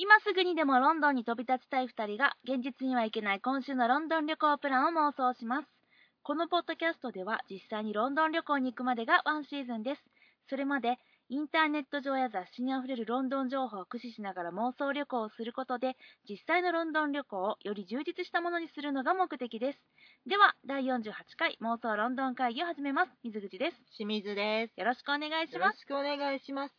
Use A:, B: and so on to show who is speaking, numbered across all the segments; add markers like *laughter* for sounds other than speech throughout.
A: 今すぐにでもロンドンに飛び立ちたい2人が現実には行けない今週のロンドン旅行プランを妄想します。このポッドキャストでは実際にロンドン旅行に行くまでがワンシーズンです。それまでインターネット上や雑誌にあふれるロンドン情報を駆使しながら妄想旅行をすることで実際のロンドン旅行をより充実したものにするのが目的です。では、第48回妄想ロンドン会議を始めます。水口です。
B: 清水です。
A: よろしくお願いし
B: よろ
A: ます。
B: しくお願いします。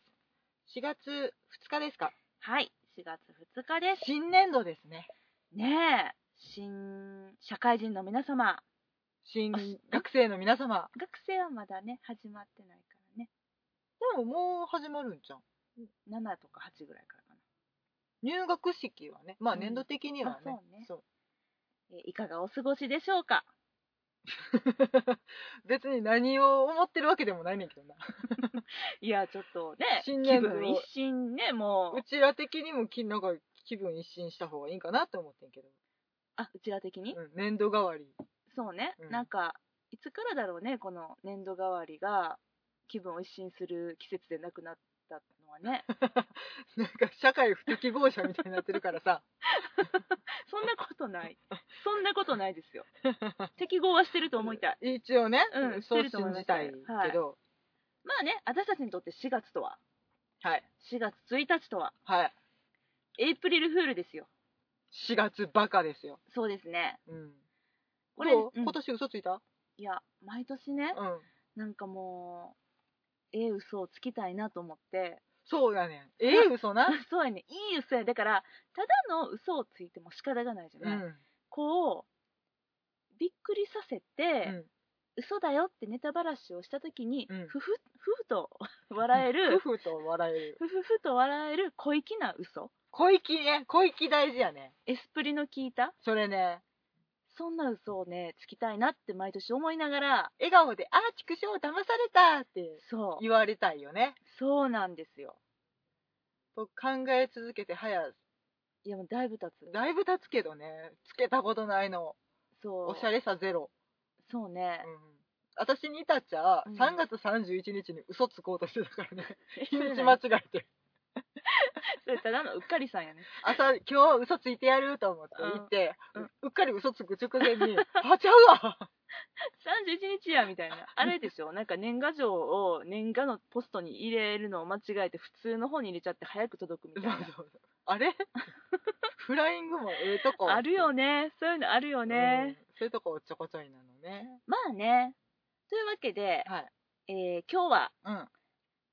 B: 4月2日ですか？
A: はい、4月2日です。
B: 新年度ですね。
A: ねえ、新社会人の皆様、
B: 新学生の皆様。
A: 学生はまだね、始まってないからね。
B: でももう始まるんじゃん。
A: 7とか8ぐらいからか
B: 入学式はね、まあ
A: うん
B: 年度的にはね。
A: あそうね
B: そう
A: な。えーいかがお過ごしでしょうか？*laughs*
B: 別に何を思ってるわけでもないねんけどな。*laughs*
A: いや、ちょっとね、
B: 新年度
A: 気分一新ね、もう
B: う、ちら的にもきなんか気分一新した方がいいんかなって思ってんけど。
A: あ、うちら的に、
B: うん、年度代わり。
A: そうね、
B: うん
A: なんか、いつからだろうね、この年度代わりが気分を一新する季節でなくなったのはね。*laughs*
B: なんか社会不適合者みたいになってるからさ。*laughs*
A: そんなことない。そんなことないですよ。*laughs* 適合はしてると思いたい。
B: 一応ね、
A: うん
B: そう信じたいけど、
A: まあね、私たちにとって4月とは、
B: はい。
A: 4月1日とは、
B: はい。
A: エイプリルフールですよ。
B: 4月バカですよ。
A: そうですね。
B: うん。
A: これ、
B: 今年嘘ついた？
A: いや、毎年ね、
B: うん。
A: なんかもう、ええ嘘をつきたいなと思って、
B: そうやねん。ええ嘘な。*laughs*
A: そうやね、いい嘘や。だから、ただの嘘をついても仕方がないじゃない。
B: うん。
A: こう、びっくりさせて、
B: うん
A: 嘘だよってネタばらしをしたときに、
B: うん
A: ふふ、ふふと *laughs* 笑える、*laughs*
B: 夫婦と笑える。
A: ふふふと笑える小粋な嘘
B: 小粋ね。小粋大事やね。
A: エスプリの効いた？
B: それね。
A: そんな嘘をね、つきたいなって毎年思いながら、
B: 笑顔で、あー、畜生騙されたって
A: そう、
B: 言われたいよね。
A: そうなんですよ。
B: と考え続けて早、
A: いやもうだいぶ経つ。
B: だいぶ経つけどね。つけたことないの。
A: そう。
B: おしゃれさゼロ。
A: そうね。
B: うん。私に至っちゃ、
A: うん
B: 3月31日に嘘つこうとしてたからね。*laughs* 日にち間
A: 何
B: 違えて。
A: それただのうっかりさんやね。
B: 朝、今日嘘ついてやると思って行って、
A: うん
B: ううっかり嘘つく直前に、あ、*laughs* ちゃうわ
A: 31日やみたいな。あれでしょなんか年賀状を年賀のポストに入れるのを間違えて普通の方に入れちゃって早く届くみたいな。
B: あれ？*laughs* フライングもええとこ。
A: あるよね。そういうのあるよね。
B: うんそういうとこおっちょこちょいなのね。
A: まあね。というわけで、
B: はい。
A: えー今日は
B: うん。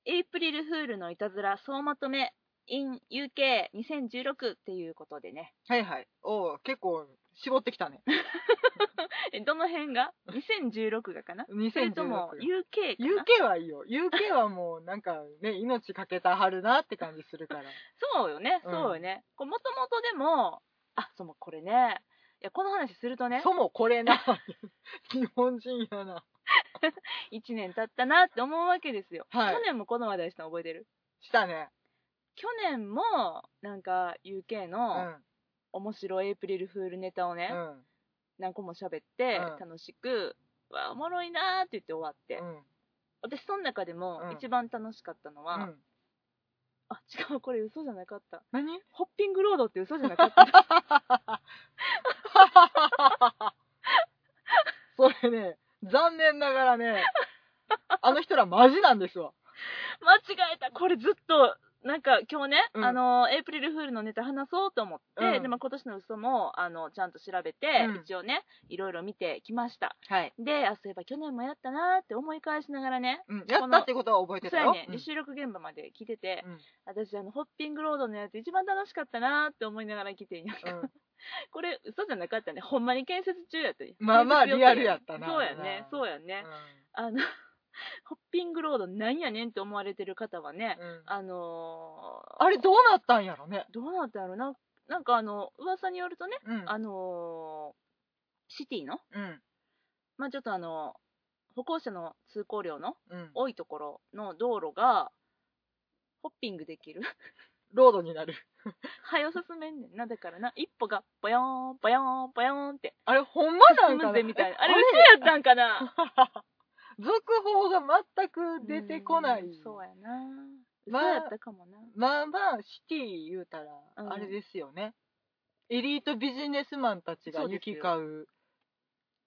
A: エイプリルフールのいたずら総まとめ in UK2016 っていうことでね。
B: はいはい。おう結構絞ってきたね。*laughs*
A: えどの辺が ?2016 がかな？それとも
B: 2016。
A: UK かな
B: ？UK はいいよ。UK はもうなんかね、命かけたはるなって感じするから。
A: そうよね、
B: うん
A: そうよね。もともとでも、あ、そうもこれね、いや、この話するとね、
B: そもこれな。*laughs* 日本人やな。*laughs*
A: 1年経ったなって思うわけですよ。
B: はい
A: 去年もこの話題したの覚えてる？
B: したね。
A: 去年も、なんか UK
B: う
A: の
B: ん。
A: 面白いエイプリルフールネタをね、
B: うん。
A: 何個も喋って、
B: うん
A: 楽しく、わ、おもろいなーって言って終わって、
B: うん。
A: 私その中でも
B: うん
A: 一番楽しかったのは、
B: うん。
A: あ、違う、これ嘘じゃなかった。
B: 何？
A: ホッピングロードって嘘じゃなかった。*laughs*
B: それね、残念ながらね、あの人らマジなんですわ。*laughs*
A: 間違えたこれずっとなんか今日ね、
B: うん。
A: あのエイプリルフールのネタ話そうと思って、
B: うん。
A: でも今年の嘘もあのちゃんと調べて、
B: うん。
A: 一応ねいろいろ見てきました。
B: はい。
A: であそういえば去年もやったなーって思い返しながらね
B: うん。やったってことは覚えてたよ。
A: そうやね、で収録現場まで聞いてて、
B: うん。
A: 私あのホッピングロードのやつ一番楽しかったなーって思いながら来てんやんか、
B: うん。*laughs*
A: これ嘘じゃなかったね。ほんまに建設中やったね
B: まあまあリアルやったな
A: そうやねそうやね、
B: う
A: あの *laughs* ホッピングロードなんやねんって思われてる方はね、
B: んうん
A: あのー
B: あれどうなったんやろね。
A: どうなったんやろ？ななんかあの噂によるとね、
B: うん。
A: あのーシティの
B: うん。
A: まあちょっとあの歩行者の通行量の
B: うん。
A: 多いところの道路がホッピングできる *laughs*
B: ロードになる。
A: はよ進めんねんなだからな一歩がボヨーンボヨーンボヨーンって
B: あれほんまな
A: 進
B: んかな？
A: みたいなあ
B: え
A: れ？嘘やったんかな？
B: 続報が全く出てこない。
A: うんそうやな。
B: まあ
A: ったかもな。
B: まあまあシティ言うたら
A: うん。
B: あれですよね、エリートビジネスマンたちが行き交う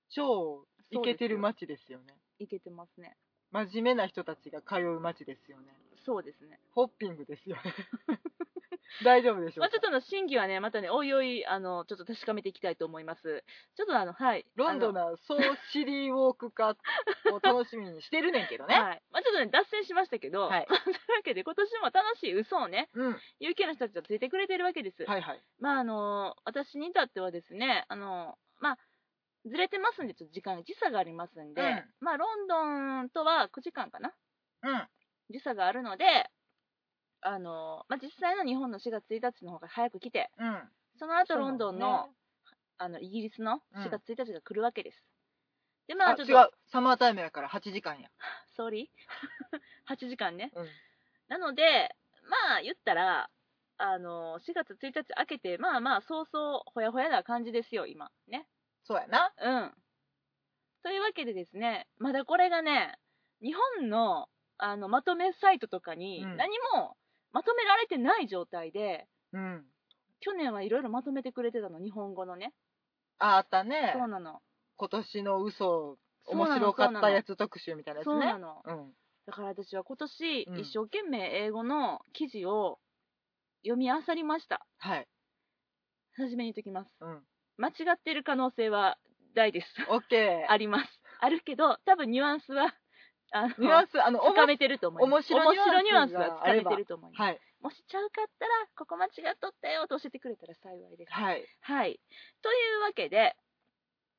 B: 超イケてる街ですよね。
A: いけてますね。
B: 真面目な人たちが通う街ですよね。
A: そうですね。
B: ホッピングですよね *laughs* *laughs* 大丈夫でしょうか、
A: まあちょっとの真偽はねまたねおいおいあのちょっと確かめていきたいと思います。ちょっとあのはい
B: ロンドン
A: の
B: なソーシリーウォーク化を楽しみにしてるねんけどね、
A: はい。まあ、ちょっとね脱線しましたけど、
B: はい。
A: まあそういうわけで今年も楽しい嘘をね
B: うん。
A: UK の人たちはついてくれてるわけです、
B: はいはい。
A: まああの私に至ってはですねあのまあずれてますんでちょっと時間に時差がありますんで、
B: うん。
A: まあロンドンとは9時間かな？
B: うん。
A: 時差があるのであの、まあ、実際の日本の4月1日の方が早く来て
B: うん。
A: その後ロンドンの,、
B: ね。
A: あのイギリスの
B: うん。
A: 4月1日が来るわけです、でまあちょっ
B: あ違
A: と
B: う。サマータイムやから8時間や、
A: ソーリー8時間ね。
B: うん、
A: なのでまあ言ったらあの4月1日明けてまあまあそうそうほやほやな感じですよ今。ね。
B: そうやな。
A: うん。というわけでですねまだこれがね日本のあのまとめサイトとかに
B: うん。
A: 何もまとめられてない状態で、
B: うん。
A: 去年はいろいろまとめてくれてたの日本語のね。
B: ああったね。
A: そうなの。
B: 今年の嘘面白かったやつ特集みたいなやつね。
A: そうなの。
B: うん。
A: だから私は今年、
B: うん。
A: 一生懸命英語の記事を読み漁りました。
B: はい。
A: 初めに言っときます。
B: うん。
A: 間違ってる可能性は大です。
B: オッケー。*laughs*
A: あります。あるけど多分ニュアンスはあの
B: ニュアンスあの
A: つかめてると思います。
B: 面白
A: ニュアンス
B: ニュアンスが
A: はつかめてると思います、
B: はい。
A: もしちゃうかったらここ間違っとったよと教えてくれたら幸いです。
B: はい。
A: はい。というわけで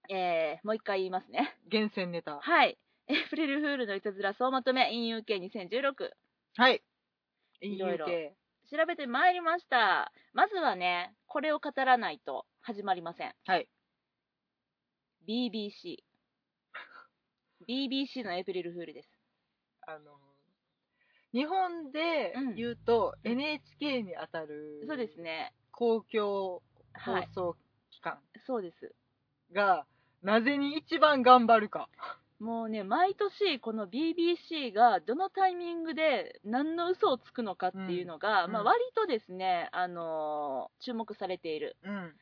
A: えー、もう一回言いますね。
B: 厳選ネタ。
A: はい。エイプリルフールのいたずら総まとめ in UK2016
B: はい。
A: いろいろ。調べてまいりました。まずはねこれを語らないと始まりません。
B: はい。
A: BBC BBC のエイプリルフールです。
B: あの日本で言うと、NHK にあたる
A: そうですね。
B: 公共放
A: はい
B: 送機関
A: そうです。
B: が、なぜに一番頑張るか。
A: もうね毎年この BBC がどのタイミングで何の嘘をつくのかっていうのが、
B: うん。
A: まあ、割とですね、あのー注目されている。
B: うん。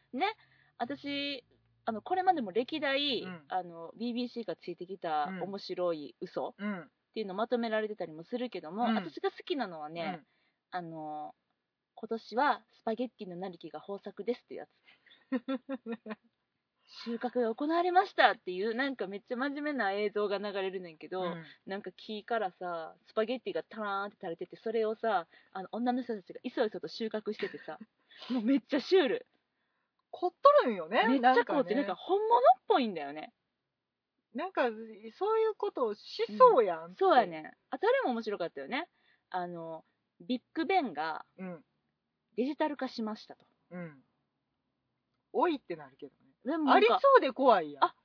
A: 私あのこれまでも歴代、
B: うん。
A: あの BBC がついてきた
B: うん。
A: 面白い嘘
B: うん。
A: っていうのまとめられてたりもするけども、
B: うん。
A: 私が好きなのはね、あの今年はスパゲッティのなりきが豊作ですっていうやつ。*laughs* 収穫が行われましたっていうなんかめっちゃ真面目な映像が流れるねんけど、
B: うん。
A: なんか木からさスパゲッティがタラーンって垂れててそれをさあの女の人たちがいそいそと収穫しててさ *laughs* もうめっちゃシュール
B: 凝っとるんよね
A: めっちゃこうって
B: ね
A: なんか本物っぽいんだよね。
B: なんかそういうことをしそうやんって、
A: そうやね。あとあれも面白かったよね。あのビッグベンが
B: うん。
A: デジタル化しましたと。
B: うん。おいってなるけどね。
A: でも
B: ありそうで怖いやん。
A: あ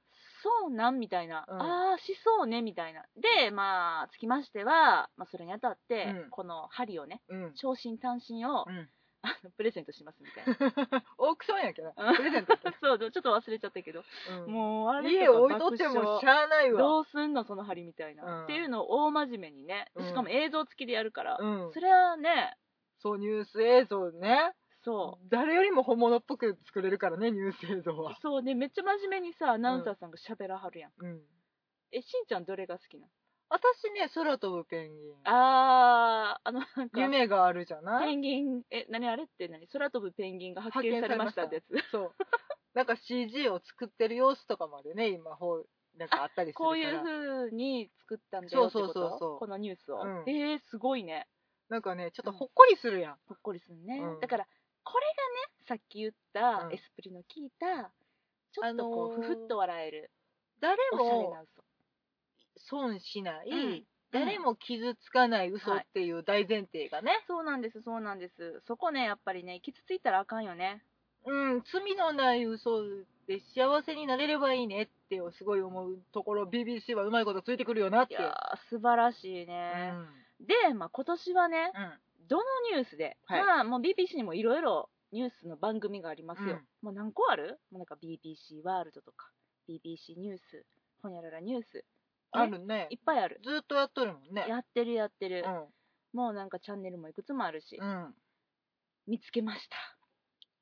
A: そうなんみたいな、
B: うん。
A: ああしそうねみたいな。でまあつきましては、まあ、それにあたって、
B: うん。
A: この針をね
B: うん。
A: 長身短身を、
B: うん
A: あのプレゼントしますみたいな。*laughs*
B: オークションやけど
A: うん。
B: プレゼント
A: そうちょっと忘れちゃったけど、
B: うん。
A: もうあれ
B: 家置いとってもしゃあないわ。
A: どうすんのその針みたいな、
B: うん。
A: っていうのを大真面目にね。
B: うん。
A: しかも映像付きでやるから、
B: うん。
A: それはね。
B: そうニュース映像ね。
A: そ
B: 誰よりも本物っぽく作れるからねニュース映像
A: う
B: は。
A: そうねめっちゃ真面目にさアナウンサーさんが喋らはるやん。えしんちゃんどれが好きなの？
B: 私ね空飛ぶペンギン。
A: あーあのなんか
B: 夢があるじゃない？
A: ペンギンえ何あれって何？空飛ぶペンギンが発見されましたってやつ
B: そう。なんか CG を作ってる様子とかまでね今ほうなんかあったりするから。
A: こういう風に作ったんだよってこと？
B: そうそうそうそう。
A: このニュースを、
B: うん。
A: えー、すごいね。
B: なんかねちょっとほっこりするやん、
A: ほっこりするね、
B: うん。
A: だからこれがねさっき言った、
B: うん。
A: エスプリの効いたちょっとこう、
B: あのー
A: ふふっと笑える
B: 誰も損しない、
A: うん
B: 誰も傷つかない嘘っていう大前提がね、
A: そうなんですそうなんです。そこねやっぱりね傷ついたらあかんよね。
B: うん罪のない嘘で幸せになれればいいねってすごい思うところ BBC はうまいことついてくるよなって。
A: いやー素晴らしいね、で、まあ、今年はねどのニュースで、
B: はい。
A: まあもう BBC にもいろいろニュースの番組がありますよ、
B: うん。
A: もう何個ある？もうなんか BBC ワールドとか BBC ニュースほにゃららニュース
B: あるね
A: いっぱいある
B: ずっとやっとるもんね
A: やってるやってる、もうなんかチャンネルもいくつもあるし、
B: うん。
A: 見つけました。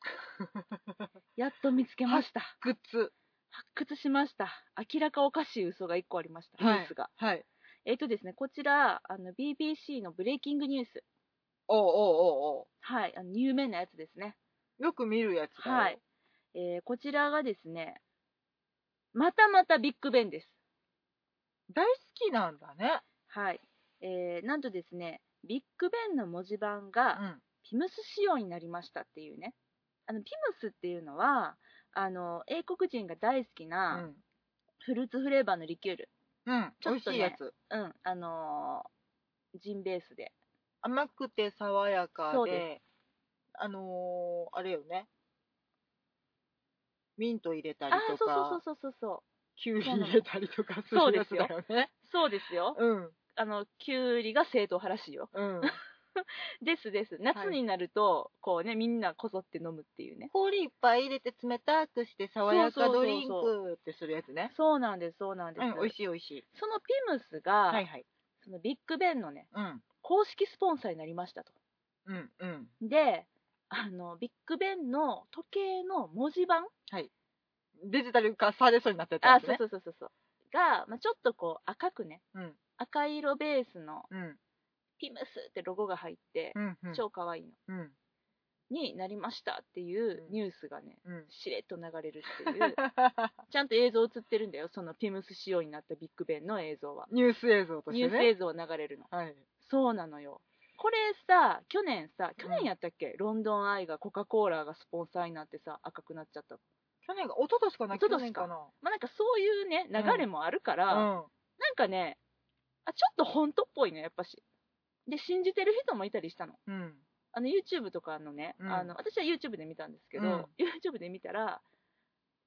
A: *laughs* やっと見つけました。
B: 靴。
A: 発掘しました。明らかおかしい嘘が1個ありました。ニュースが。
B: はい。
A: えっ、とですね、こちら、あの、BBC のブレイキングニュース。
B: おうおうおうお
A: はい、あの有名なやつですね。
B: うよく見るやつ
A: はい。。えーこちらがですね、またまたビッグベンです。
B: 大好きなんだね。
A: はい。えーなんとですね、ビッグベンの文字盤
B: う
A: が
B: ん。
A: ピムス仕様になりましたっていうね。あの、ピムスっていうのは、あの、英国人が大好き
B: う。
A: なんフルーツフレーバーのリキュール。
B: うん。美
A: ちょっとね
B: 味しいやつ。
A: うん、あのージンベースで。
B: 甘くて爽やかで
A: そうで、
B: あのー、あれよね。ミント入れたり
A: ああー、
B: と
A: そうそう
B: か、
A: そうそうそう。
B: キュウリ入れたりとかするやつ
A: そうですよ
B: だよね。
A: そうですよ。
B: うん。
A: あの、キュウリが正統派らしいよ。
B: うん。*laughs*
A: ですです。夏になると、こうね、みんなこぞって飲むっていうね。
B: 氷いっぱい入れて冷たくして爽やかドリンクってするやつね。
A: そうなんです、そうなんです。
B: うん、美味しい美味しい。
A: そのピムスが、
B: はいはい。
A: そのビッグベンのね、
B: うん。
A: 公式スポンサーになりましたと。
B: うんうん。
A: で、あの、ビッグベンの時計の文字盤、
B: デジタル化されそうになってた
A: あ、
B: やつね。
A: そうそうそうそうそう。が、まあ、ちょっとこう赤くね、
B: うん。
A: 赤色ベースの
B: うん。
A: ピムスってロゴが入って、
B: うん。うん。
A: 超可愛いの
B: うん。
A: になりましたっていう
B: うん
A: ニュースがね、
B: うん。
A: しれっと流れるっていう、*laughs* ちゃんと映像映ってるんだよ、そのピムス仕様になったビッグベンの映像は。
B: ニュース映像としてね。
A: ニュース映像流れるの。
B: はい。
A: そうなのよ。これさ、去年さ、去年やったっけ、ロンドンアイがコカ・コーラがスポンサーになってさ、赤くなっちゃった。
B: 去年が、一昨年かな
A: 一昨年
B: かな
A: まあなんかそういうね、流れもあるから、
B: うん。
A: なんかね、あ、ちょっと本当っぽいの、やっぱし。で、信じてる人もいたりしたの。
B: うん。
A: あの、YouTube とかのね、
B: うん
A: あの、私は YouTube で見たんですけど、
B: うん
A: YouTube で見たら、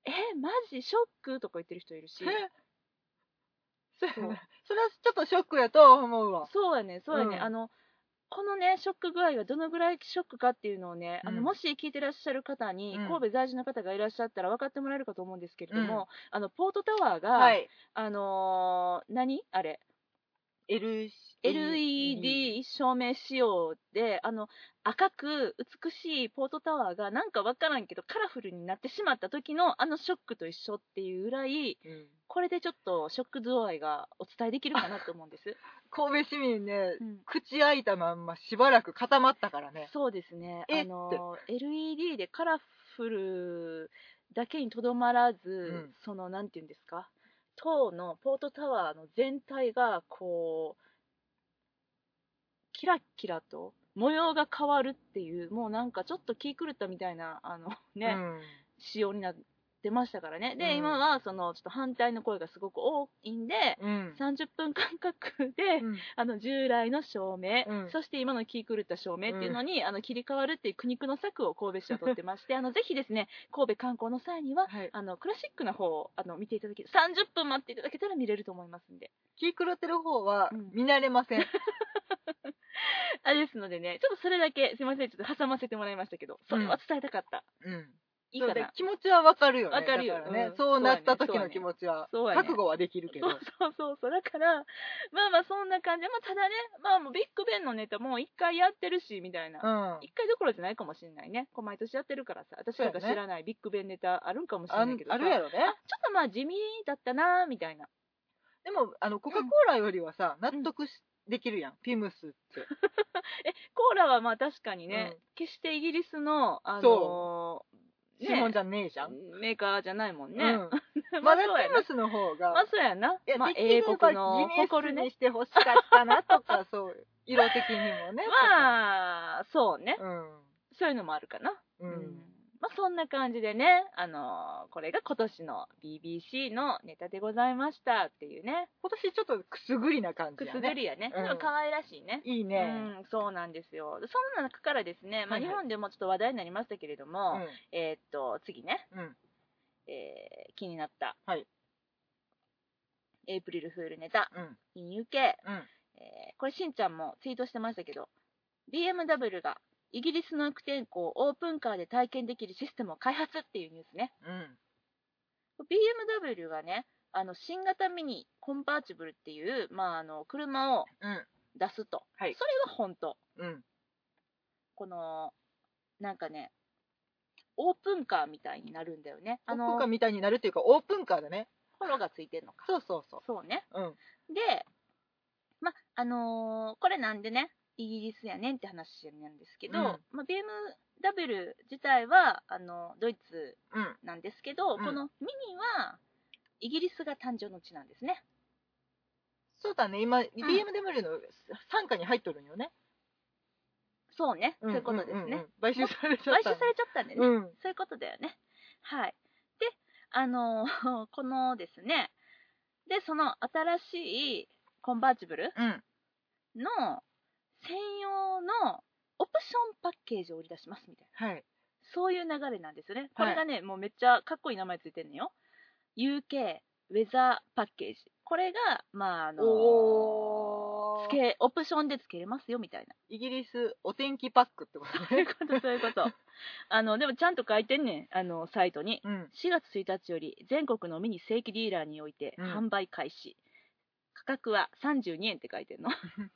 A: え、マジショックとか言ってる人いるし、
B: え？そ
A: そう
B: それはちょっとショックやと思うわ。
A: そうやね、そうやね、
B: うん
A: あの、このね、ショック具合がどのぐらいショックかっていうのをね、あの
B: うん
A: もし聞いてらっしゃる方に、
B: うん。
A: 神戸在住の方がいらっしゃったら分かってもらえるかと思うんですけれども、
B: うん。
A: あの、ポートタワーが、
B: はい。
A: あのー何？あれ、
B: L
A: LED 照明仕様で、あの、赤く美しいポートタワーがなんかわからんけどカラフルになってしまった時のあのショックと一緒っていうぐらい、
B: うん
A: これでちょっとショック度合いがお伝えできるかなと思うんです。*laughs*
B: 神戸市民ね、
A: うん
B: 口開いたまんましばらく固まったからね。
A: そうですね。
B: え
A: あの、LED でカラフルだけにとどまらず、
B: ん
A: その、なんていうんですか、塔のポートタワーの全体が、こう、キラッキラと模様が変わるっていう、もうなんかちょっと気狂ったみたいな、あのね、
B: うん。
A: 仕様になってましたからね。で、
B: うん。
A: 今はその、ちょっと反対の声がすごく多いんで、
B: うん。
A: 30分間隔で、
B: うん。
A: あの従来の照明、
B: うん。
A: そして今の気狂った照明っていうのに、あの切り替わるっていう苦肉の策を神戸市は取ってまして *laughs* あのぜひですね神戸観光の際には
B: はい。
A: あのクラシックな方をあの見ていただけ30分待っていただけたら見れると思いますんで。
B: 気狂ってる方は
A: うん。
B: 見慣れません。*laughs*
A: あれですのでねちょっとそれだけすいませんちょっと挟ませてもらいましたけどそれは伝えたかった、
B: うん。
A: いいかな
B: 気持ちはわかるよね。
A: わかるよ
B: ね
A: うん
B: そうなった時の気持ちは、
A: そうやね
B: 覚悟はできるけど。*laughs*
A: そうそうそうだからまあまあそんな感じで、まあ、ただねまあもうビッグベンのネタもう一回やってるしみたいな、
B: うん。
A: 一回どころじゃないかもしれないね。こう毎年やってるからさ、私らが知らないビッグベンネタあるんかもしれ
B: あ
A: ないけどさ
B: あるやろね
A: あ。ちょっとまあ地味だったなみたいな。
B: でも、あの、コカ・コーラよりはさ、納得しできるやん。ピムスって。*laughs*
A: え、コーラはまあ確かにね、
B: うん
A: 決してイギリスの、あの
B: そ
A: ー
B: 資本じゃねえじゃん。
A: メーカーじゃないもんね。
B: うん。*laughs*
A: まあそうやな。
B: ピムスの方が、
A: まあそうやな。
B: いや、
A: まあ英国の誇る
B: に。してほしかったなとか、*laughs* そう、色的にもね。
A: まあ、そうね。
B: うん。
A: そういうのもあるかな。
B: う。
A: うんまあそんな感じでね、あのーこれが今年の BBC のネタでございましたっていうね。
B: 今年ちょっとくすぐりな感じね。
A: すぐりやね。
B: うん
A: でも可愛らしいね。
B: いいうね。
A: ん、そうなんですよ。でそんな中からですね、まあ、
B: はいはい
A: 日本でもちょっと話題になりましたけれども、えーっと、次ね、
B: うん。うん。
A: えー気になった、
B: はい
A: エイプリルフールネタ、
B: うん。
A: in UK、
B: うん。
A: えーこれしんちゃんもツイートしてましたけど、BMW がイギリスの悪天候をオープンカーで体験できるシステムを開発っていうニュースね。
B: うん。
A: BMW がね、あの新型ミニコンバーチブルっていう、まあ、あの車を
B: うん。
A: 出すと。
B: はい
A: それは本当。
B: うん。
A: この、なんかね、オープンカーみたいになるんだよね。あの
B: オープンカー、みたいになるっていうか、オープンカーだね。
A: ホロがついてんのか。
B: そうそうそ
A: そうね。
B: う。うん。
A: で、ま、あのーこれなんでね、イギリスやねんって話なんですけど、
B: うん
A: ま、BMW 自体は、あの、ドイツ
B: うん。
A: なんですけど、
B: うん
A: このミニは、イギリスが誕生の地なんですね。
B: そうだね、今、BMW の傘下に入っとるんよね。
A: そうね。
B: うん
A: そういうことですね。
B: うんうんうん買収されちゃった。
A: 買収されちゃったんでね。
B: うん。
A: そういうことだよね。はい。で、あのー *laughs* このですね、で、その新しいコンバーチブル
B: うん。
A: の専用のオプションパッケージを売り出しますみたいな。
B: はい。
A: そういう流れなんですよね。こ
B: はい
A: れがね、もうめっちゃかっこいい名前ついてんのよ。UK ウェザーパッケージ。これが、まあ、あのつけ、オプションでつけれますよみたいな。
B: イギリスお天気パックってこと *laughs*
A: そういう
B: ね。
A: こと、そういうこと。あの、でもちゃんと書いてんねん、あの、サイトに。
B: うん。
A: 4月1日より全国のミニ正規ディーラーにおいて
B: うん
A: 販売開始。価格は32円って書いてんの。*laughs*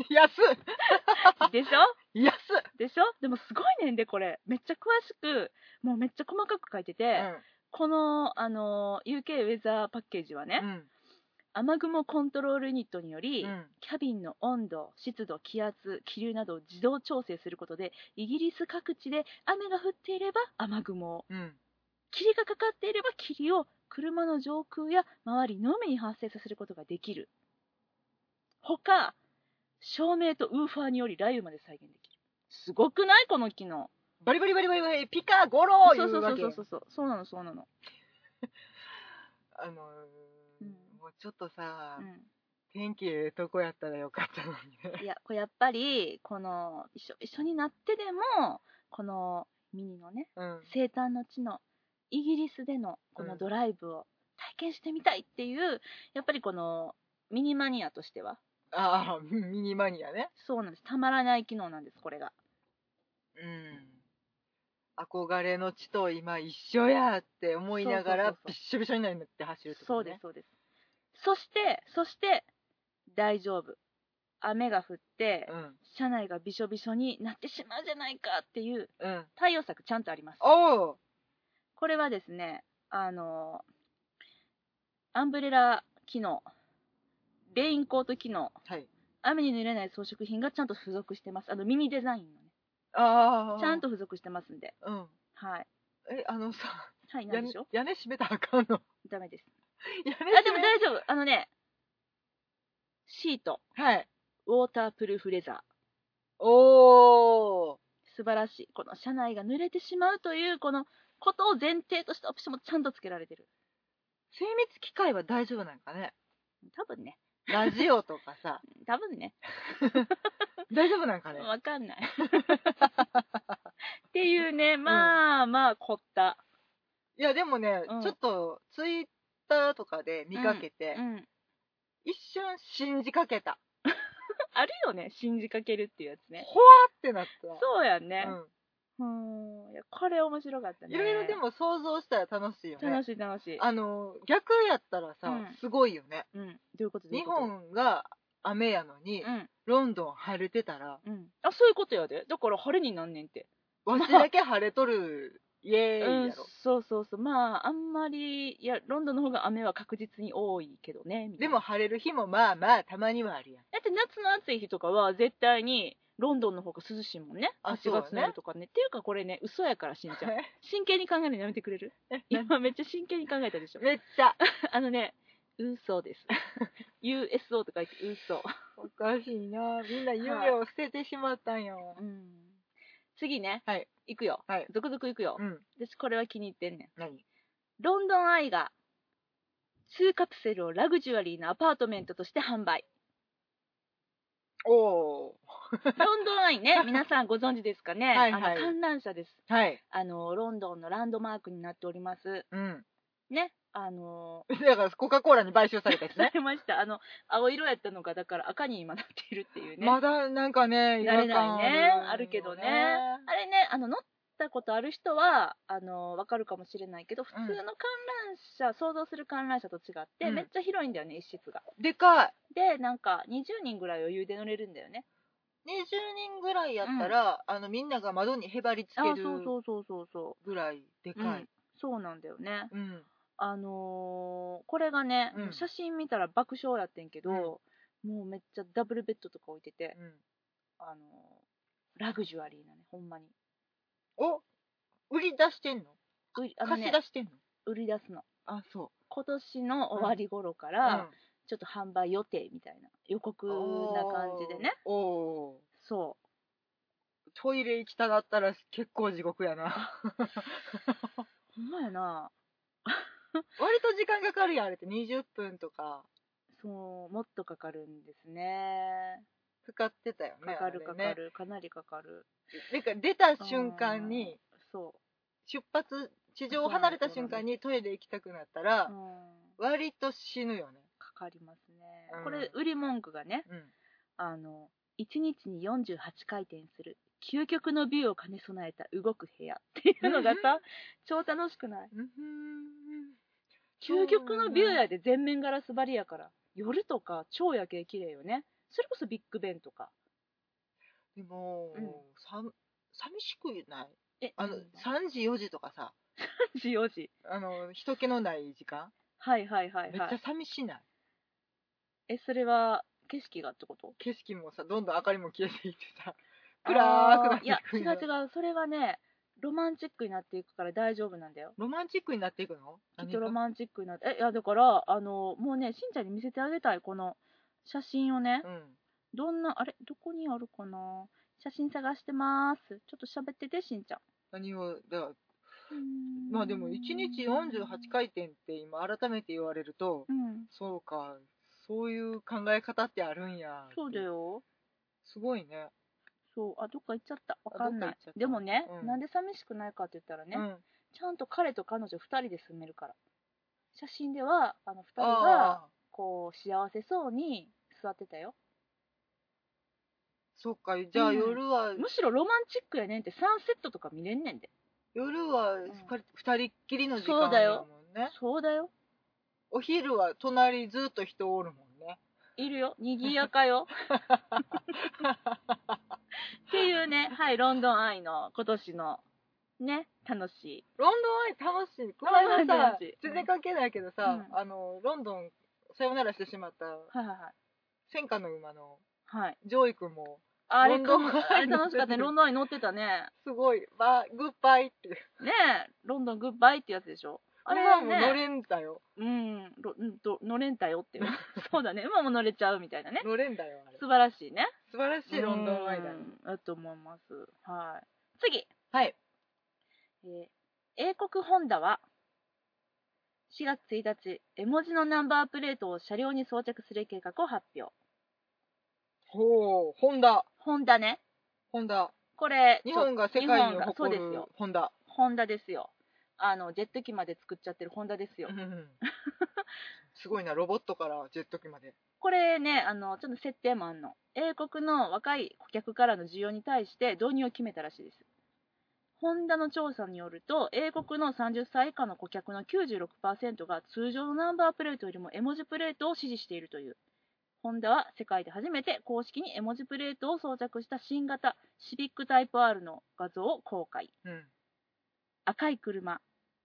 A: *laughs*
B: 安っ
A: でしょ？
B: 安っ
A: でしょ？でもすごいねんで、これ。めっちゃ詳しく、もうめっちゃ細かく書いてて、この、あの、UK ウェザーパッケージはね、
B: うん。
A: 雨雲コントロールユニットにより、
B: うん。
A: キャビンの温度、湿度、気圧、気流などを自動調整することで、イギリス各地で雨が降っていれば雨雲を、
B: うん。
A: 霧がかかっていれば霧を車の上空や周りのみに発生させることができる。他、照明とウーファーにより雷雨まで再現できる。すごくない？この機能。
B: バリバリバリバリバリ、ピカゴロー
A: そうそうそうそうそう。そうなの、そうなの。*laughs*
B: あのー
A: うん
B: もうちょっとさ、
A: う
B: 天気ええとこやったらよかったのに
A: ん。い
B: ね。
A: や、これやっぱり、この、一緒、一緒になってでも、このミニのね、
B: うん。
A: 生誕の地のイギリスでのこのドライブを体験してみたいっていう、やっぱりこのミニマニアとしては、
B: ああ、*laughs* ミニマニアね。
A: そうなんです。たまらない機能なんです、これが。
B: うん。憧れの地と今一緒やって思いながらびっしょびしょになって走るってことね
A: そうです、そうです。そして、そして、大丈夫。雨が降って、
B: うん
A: 車内がびしょびしょになってしまうじゃないかっていう
B: うん
A: 対応策ちゃんとあります。
B: おお
A: これはですね、あの、アンブレラ機能、レインコート機能、
B: はい
A: 雨に濡れない装飾品がちゃんと付属してます。あの、ミニデザインのね、
B: ああ
A: ちゃんと付属してますんで。
B: うん
A: はい。
B: えあのさ
A: はい、なんでしょ？
B: 屋根閉めたらあかんの？
A: ダメです。*laughs*
B: 屋根
A: あ、でも大丈夫。あのね、シート、
B: はい
A: ウォータープルーフレザー。
B: おお
A: 素晴らしい。この車内が濡れてしまうという、このことを前提としたオプションもちゃんと付けられてる。
B: 精密機械は大丈夫なんかね？
A: 多分ね。*laughs*
B: ラジオとかさ
A: 多分ね。*laughs*
B: 大丈夫なんかね
A: わかんない。*laughs* っていうね、まあまあ凝った。
B: いやでもね、
A: うん
B: ちょっとツイッターとかで見かけて、
A: うん。
B: 一瞬信じかけた
A: あるよね、信じかけるっていうやつね。
B: ほわってなった
A: そうやんね。
B: う
A: うん。いやこれ面白かった
B: ん、
A: ね。
B: いろいろでも想像したら楽しいよね
A: 楽しい楽しい。
B: あの逆やったらさ、
A: うん
B: すごいよね
A: うん。どういうこと？どうい
B: 日
A: うこと
B: 本が雨やのに、
A: うん。
B: ロンドン晴れてたら
A: うん。あ、そういうことやで。だから晴れになんねんって。
B: わしだけ晴れとるイエーイやろ、
A: うん、そうそうそう。まあ、あんまり、いや、ロンドンの方が雨は確実に多いけどね。みたいな
B: でも、晴れる日もまあまあたまにはあるやん
A: だって夏の暑い日とかは絶対にロンドンの方が涼しいもんね。8
B: あそうだね
A: 月の夜とかね。っていうかこれね、嘘やからしんちゃん。真剣に考えるのやめてくれる？
B: え
A: 今めっちゃ真剣に考えたでしょ。
B: めっちゃ *laughs*
A: あのね、嘘です。*laughs* USO と書いて嘘。
B: おかしいなみんな夢を捨ててしまったんよ、
A: うん。次ね。
B: はい。
A: 行くよ。
B: はい
A: 続々行くよ。
B: うん
A: 私これは気に入ってんねん。
B: 何？
A: ロンドンアイが2カプセルをラグジュアリーなアパートメントとして販売。
B: おお
A: ロンドンアイね、*laughs* 皆さんご存知ですかね？
B: はいはい
A: あの観覧車です。
B: はい
A: あの、ロンドンのランドマークになっております。
B: うん
A: ね？あの、*laughs*
B: だからコカ・コーラに買収されたやつ
A: さ
B: ね *laughs*
A: れました。あの、青色やったのが、だから赤に今なっているっていうね。
B: まだなんかね違
A: 慣れないね。
B: ある
A: あるけどね。あれね、あの、乗っったことある人はあのわかるかもしれないけど普通の観覧車、想像する観覧車と違って、
B: うん。
A: めっちゃ広いんだよね一室が。
B: でかい。
A: でなんか20人ぐらい余裕で乗れるんだよね。
B: 20人ぐらいやったら、あのみんなが窓にへばりつ
A: あ
B: ける
A: そうそうそうそうそ
B: ぐらいでか
A: う、うん。
B: い、
A: そうなんだよね。
B: うん。
A: あのーこれがね、
B: うん。
A: 写真見たら爆笑やってんけど、もうめっちゃダブルベッドとか置いてて、
B: うん。
A: あのーラグジュアリーなねほんまに
B: お売り出してんの？
A: うあのね
B: 貸し出してんの？
A: 売り出すの。
B: あそ
A: 今年の終わり頃か
B: う、
A: ら、ちょっと販売予定みたいな予告な感じでね。
B: おおー。
A: そ
B: トイレ行きたがったら結構地獄やな。
A: うほんまやな。*laughs*
B: 割と時間かかるやんあれって。20分とか。
A: そうもっとかかるんですね
B: かかってたよね
A: かかるか
B: あれね。
A: かる、かなりかかる。
B: でか出た瞬間に
A: そ
B: 出発地上を離れた瞬間にトイレ行きたくなったら
A: う、うん、
B: 割と死ぬよね。
A: かかりますね、
B: うん。
A: これ売り文句がね
B: うん。
A: あの1日に48回転する究極のビューを兼ね備えた動く部屋っていうのがさ超楽しくない？
B: うん。
A: 究極のビューやで全面ガラス張りやから夜とか超夜景綺麗よねそれこそビッグベンとか。
B: でも、
A: うん。
B: さん寂しくない？
A: え
B: あの、
A: うん。
B: 3時4時とかさ。
A: 3時4時
B: あの人気のない時間、
A: はいはいはい
B: めっちゃ
A: はい
B: 寂しない？
A: えそれは景色がってこと？
B: 景色もさどんどん明かりも消えていってさ。暗くなって
A: あーいや
B: く
A: 違う違うそれはねロマンチックになっていくから大丈夫なんだよ。
B: ロマンチックになっていくの？
A: きっとロマンチックになってえいやだからあのもうねしんちゃんに見せてあげたいこの写真をね、
B: うん。
A: どんなあれ？どこにあるかな？写真探してます。ちょっと喋っててしんちゃん。
B: 何をだまあでも1日48回転って今改めて言われると、
A: うん。
B: そうか。そういう考え方ってあるんや
A: そうだよ。
B: すごいね。
A: そう。あどっか行っちゃった。わかんない。でもね、
B: うん。
A: なんで寂しくないかって言ったらね、
B: うん。
A: ちゃんと彼と彼女2人で住めるから写真ではあの2人がこう幸せそうに座ってたよ。
B: そっか。じゃあ
A: うん。
B: 夜は、
A: むしろロマンチックやねんってサンセットとか見れんねんで。
B: 夜は
A: ん。
B: 2人っきりの時間
A: そうだよ。
B: もんね。
A: そうだよ。
B: お昼は隣ずっと人おるもんね。
A: いるよ。賑やかよ。っていうね。はいロンドンアイの今年のね楽しい。
B: ロンドンアイ楽しい。この間さ全然関係ないけどさ、
A: うん
B: あのロンドンさよならしてしまった
A: はいはいはい
B: 戦火の馬の
A: はい。
B: ジョイ君も
A: あれ
B: ロンドン
A: あれ楽しかった。ねロンドンアイ乗ってたね。
B: すごい。バイグッバイって
A: ねえ。ロンドングッバイってやつでしょ。あれ
B: 今はもう乗
A: ね
B: れんだよ。
A: うんろんど乗れんたよっていう。*laughs* そうだね。今も乗れちゃうみたいなね。
B: 乗れんだよあれ。
A: 素晴らしいね。
B: 素晴らしいロンドンアイだよ
A: うんだと思います。はい。次。
B: はい。
A: えー英国ホンダは4月1日、絵文字のナンバープレートを車両に装着する計画を発表。
B: ほうホンダ
A: ホンダね。
B: ホンダ
A: これ、
B: 日本が世界に誇る
A: ですよ。
B: ホンダ
A: ホンダですよ。あの、ジェット機まで作っちゃってるホンダですよ。
B: うん *laughs* すごいなロボットからジェット機まで
A: これね、あの、ちょっと設定もあんの。英国の若い顧客からの需要に対して導入を決めたらしいです。ホンダの調査によると、英国の30歳以下の顧客の96%が通常のナンバープレートよりも絵文字プレートを支持しているという。ホンダは世界で初めて公式に絵文字プレートを装着した新型シビックタイプ R の画像を公開。
B: うん
A: 赤い車、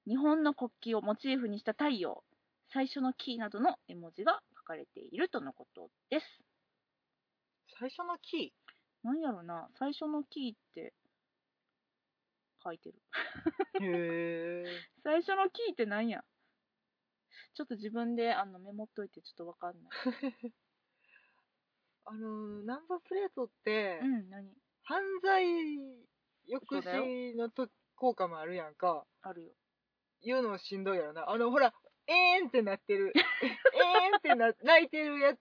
A: 日本の国旗をモチーフにした太陽、最初のキーなどの絵文字が書かれているとのことです。
B: 最初のキ
A: なんやろな、最初のキーって書いてる。
B: ーへえ *laughs*
A: 最初のキーってなんやちょっと自分であのメモっといてちょっとわかんない。*laughs*
B: あのナンバープレートって、
A: うん、何？
B: 犯罪抑止のと効果もあるやんか。
A: あるよ。
B: 言うのしんどいやろな。あのほらえーんってなってる。*laughs* えーんってな泣いてるやつ。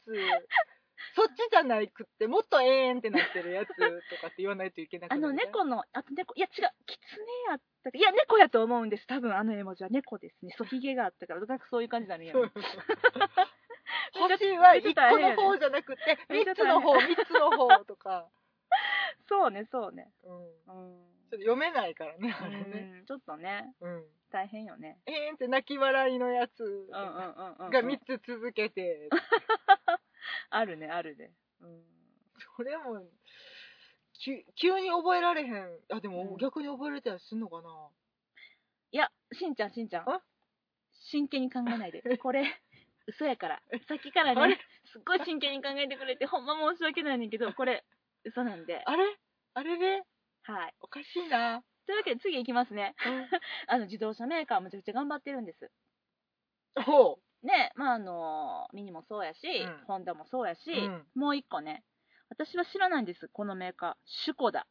B: そっちじゃないくってもっとえーんってなってるやつとかって言わないといけなくな
A: あ
B: るね。
A: の猫の、あと猫、いや違う、キツネやったかいや、猫やと思うんです。多分あの絵文字は。猫ですね。そう、ヒゲがあったから、なんかそういう感じなのよ。
B: そう *laughs* 星は1
A: めっちゃ大
B: 個の方じゃなくて3
A: めっちゃ大変
B: つの方3つの方とか、*laughs*
A: そうね、そうね。
B: うん、
A: うん。
B: と読めないからねあれね。
A: うんちょっとね。
B: うん。
A: 大変よね。
B: えーんって泣き笑いのやつ。
A: うんうんうんうん、うん、
B: が3つ続けて。*laughs*
A: あるねあるね。うん。
B: それも急急に覚えられへん。あでも
A: うん。
B: 逆に覚えられたりすんのかな。い
A: やしんちゃんしんちゃん。
B: あ？
A: 真剣に考えないで。これ嘘やから。さっきからねすっごい真剣に考えてくれてほんま申し訳ないねんけどこれ嘘なんで。
B: あれ？あれで？
A: はい。
B: おかしいな、
A: というわけで次いきますね。
B: うん。*laughs*
A: あの自動車メーカーむちゃくちゃ頑張ってるんです。
B: ほ
A: ねまああのミニもそうやし、
B: うん。
A: ホンダもそうやし、
B: うん。
A: もう一個ね私は知らないんですこのメーカー。シュコダ。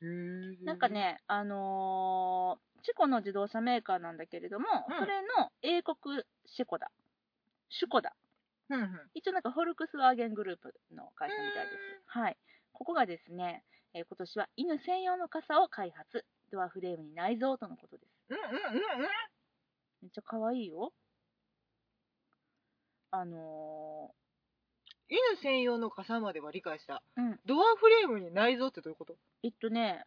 B: うへ
A: なんかねあのーチェコの自動車メーカーなんだけれども、
B: うん。
A: それの英国シェコダシュコダ
B: うんうん。
A: 一応なんかフォルクスワーゲングループの会社みたいです。はい。ここがですね、えー今年は犬専用の傘を開発。ドアフレームに内蔵とのことです。
B: うんうんうんうん。
A: めっちゃ可愛いよ。あの
B: 犬専用の傘までは理解した。
A: ーうん。
B: ドアフレームに内蔵ってどういうこと？
A: えっとね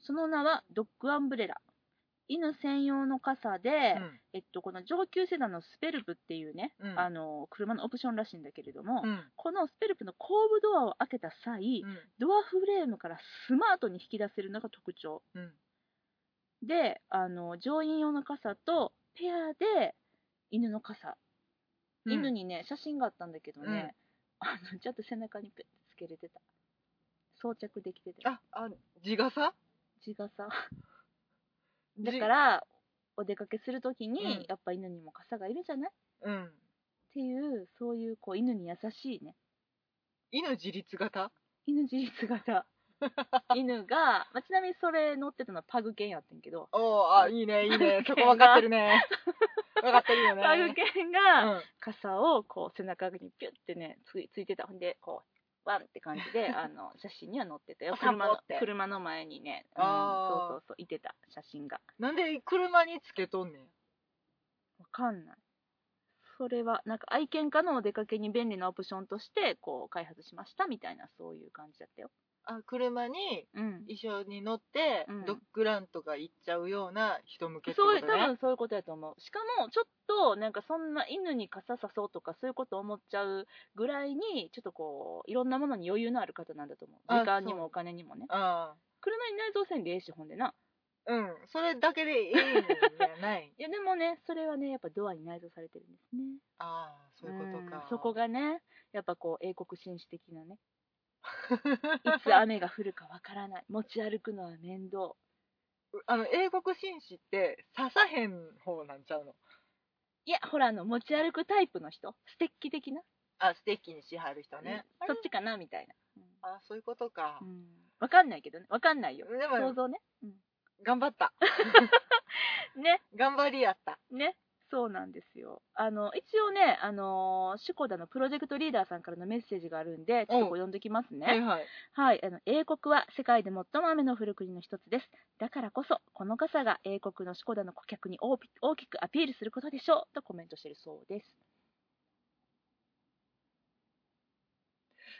A: その名はドッグアンブレラ犬専用の傘で、
B: うん。
A: えっと、この上級セダンのスペルプっていうね、
B: うん。
A: あの車のオプションらしいんだけれども、
B: うん。
A: このスペルプの後部ドアを開けた際、
B: うん。
A: ドアフレームからスマートに引き出せるのが特徴。
B: うん。
A: であの乗員用の傘とペアで犬の傘、
B: うん。
A: 犬にね写真があったんだけどね、あのちょっと背中にペッてつけれてた。装着できてた。
B: ああ地傘？
A: 地傘。
B: じ
A: だからお出かけするときに、
B: うん。
A: やっぱ犬にも傘がいるじゃない？っ
B: うん。
A: ていうそういうこう犬に優しいね。
B: 犬自立型？
A: 犬自立型。*laughs* 犬が、まあ、ちなみにそれ乗ってたのはパグ犬やってんけど、
B: おーあいいねいいね。そこ分かってるね。*laughs* 分かってるよね。
A: パグ犬
B: う
A: が
B: ん。
A: 傘をこう背中にピュッてねついついてた。ほんでこうワンって感じで *laughs* あの写真には載ってたよ。
B: あ散歩
A: 車の
B: って。
A: 車の前にね、うん、
B: あー
A: そうそうそういてた。写真が。
B: なんで車につけとんねん？
A: わかんない。それはなんか愛犬家のお出かけに便利なオプションとしてこう開発しましたみたいなそういう感じだったよ
B: あ車に
A: うん。
B: 一緒に乗って、
A: うん。
B: ドッグランとか行っちゃうような人向けって
A: そう
B: ことね。
A: 多分そういうことやと思う。しかもちょっとなんかそんな犬に傘さそうとかそういうこと思っちゃうぐらいにちょっとこういろんなものに余裕のある方なんだと思
B: う。
A: 時間にもお金にもね。
B: あ
A: 車に内蔵せんでええしほんでな。
B: あうん。それだけでいいんじゃない。*laughs*
A: いやでもねそれはねやっぱドアに内蔵されてるんですね。
B: ああそういうことか。
A: ん。そこがねやっぱこう英国紳士的なねいつ雨が降るかわからない。持ち歩くのは面倒。
B: あの英国紳士って刺さへん方なんちゃうの？
A: いやほらあの持ち歩くタイプの人？ステッキ的な、
B: あステッキにしはる人ね、
A: そっちかなみたいな、
B: あそういうことか。
A: う、ん、わかんないけどね。わかんないよ。
B: でも
A: 想像ね、うん。
B: 頑張った。*laughs*
A: ね。
B: 頑張りやった。
A: ねそうなんですよ。あの一応ねあのシュコダのプロジェクトリーダーさんからのメッセージがあるんでちょっとこう読んできますね、
B: はいはい。
A: はい、あの英国は世界で最も雨の降る国の一つです。だからこそ、この傘が英国のシコダの顧客に大き大きくアピールすることでしょうとコメントしているそうです。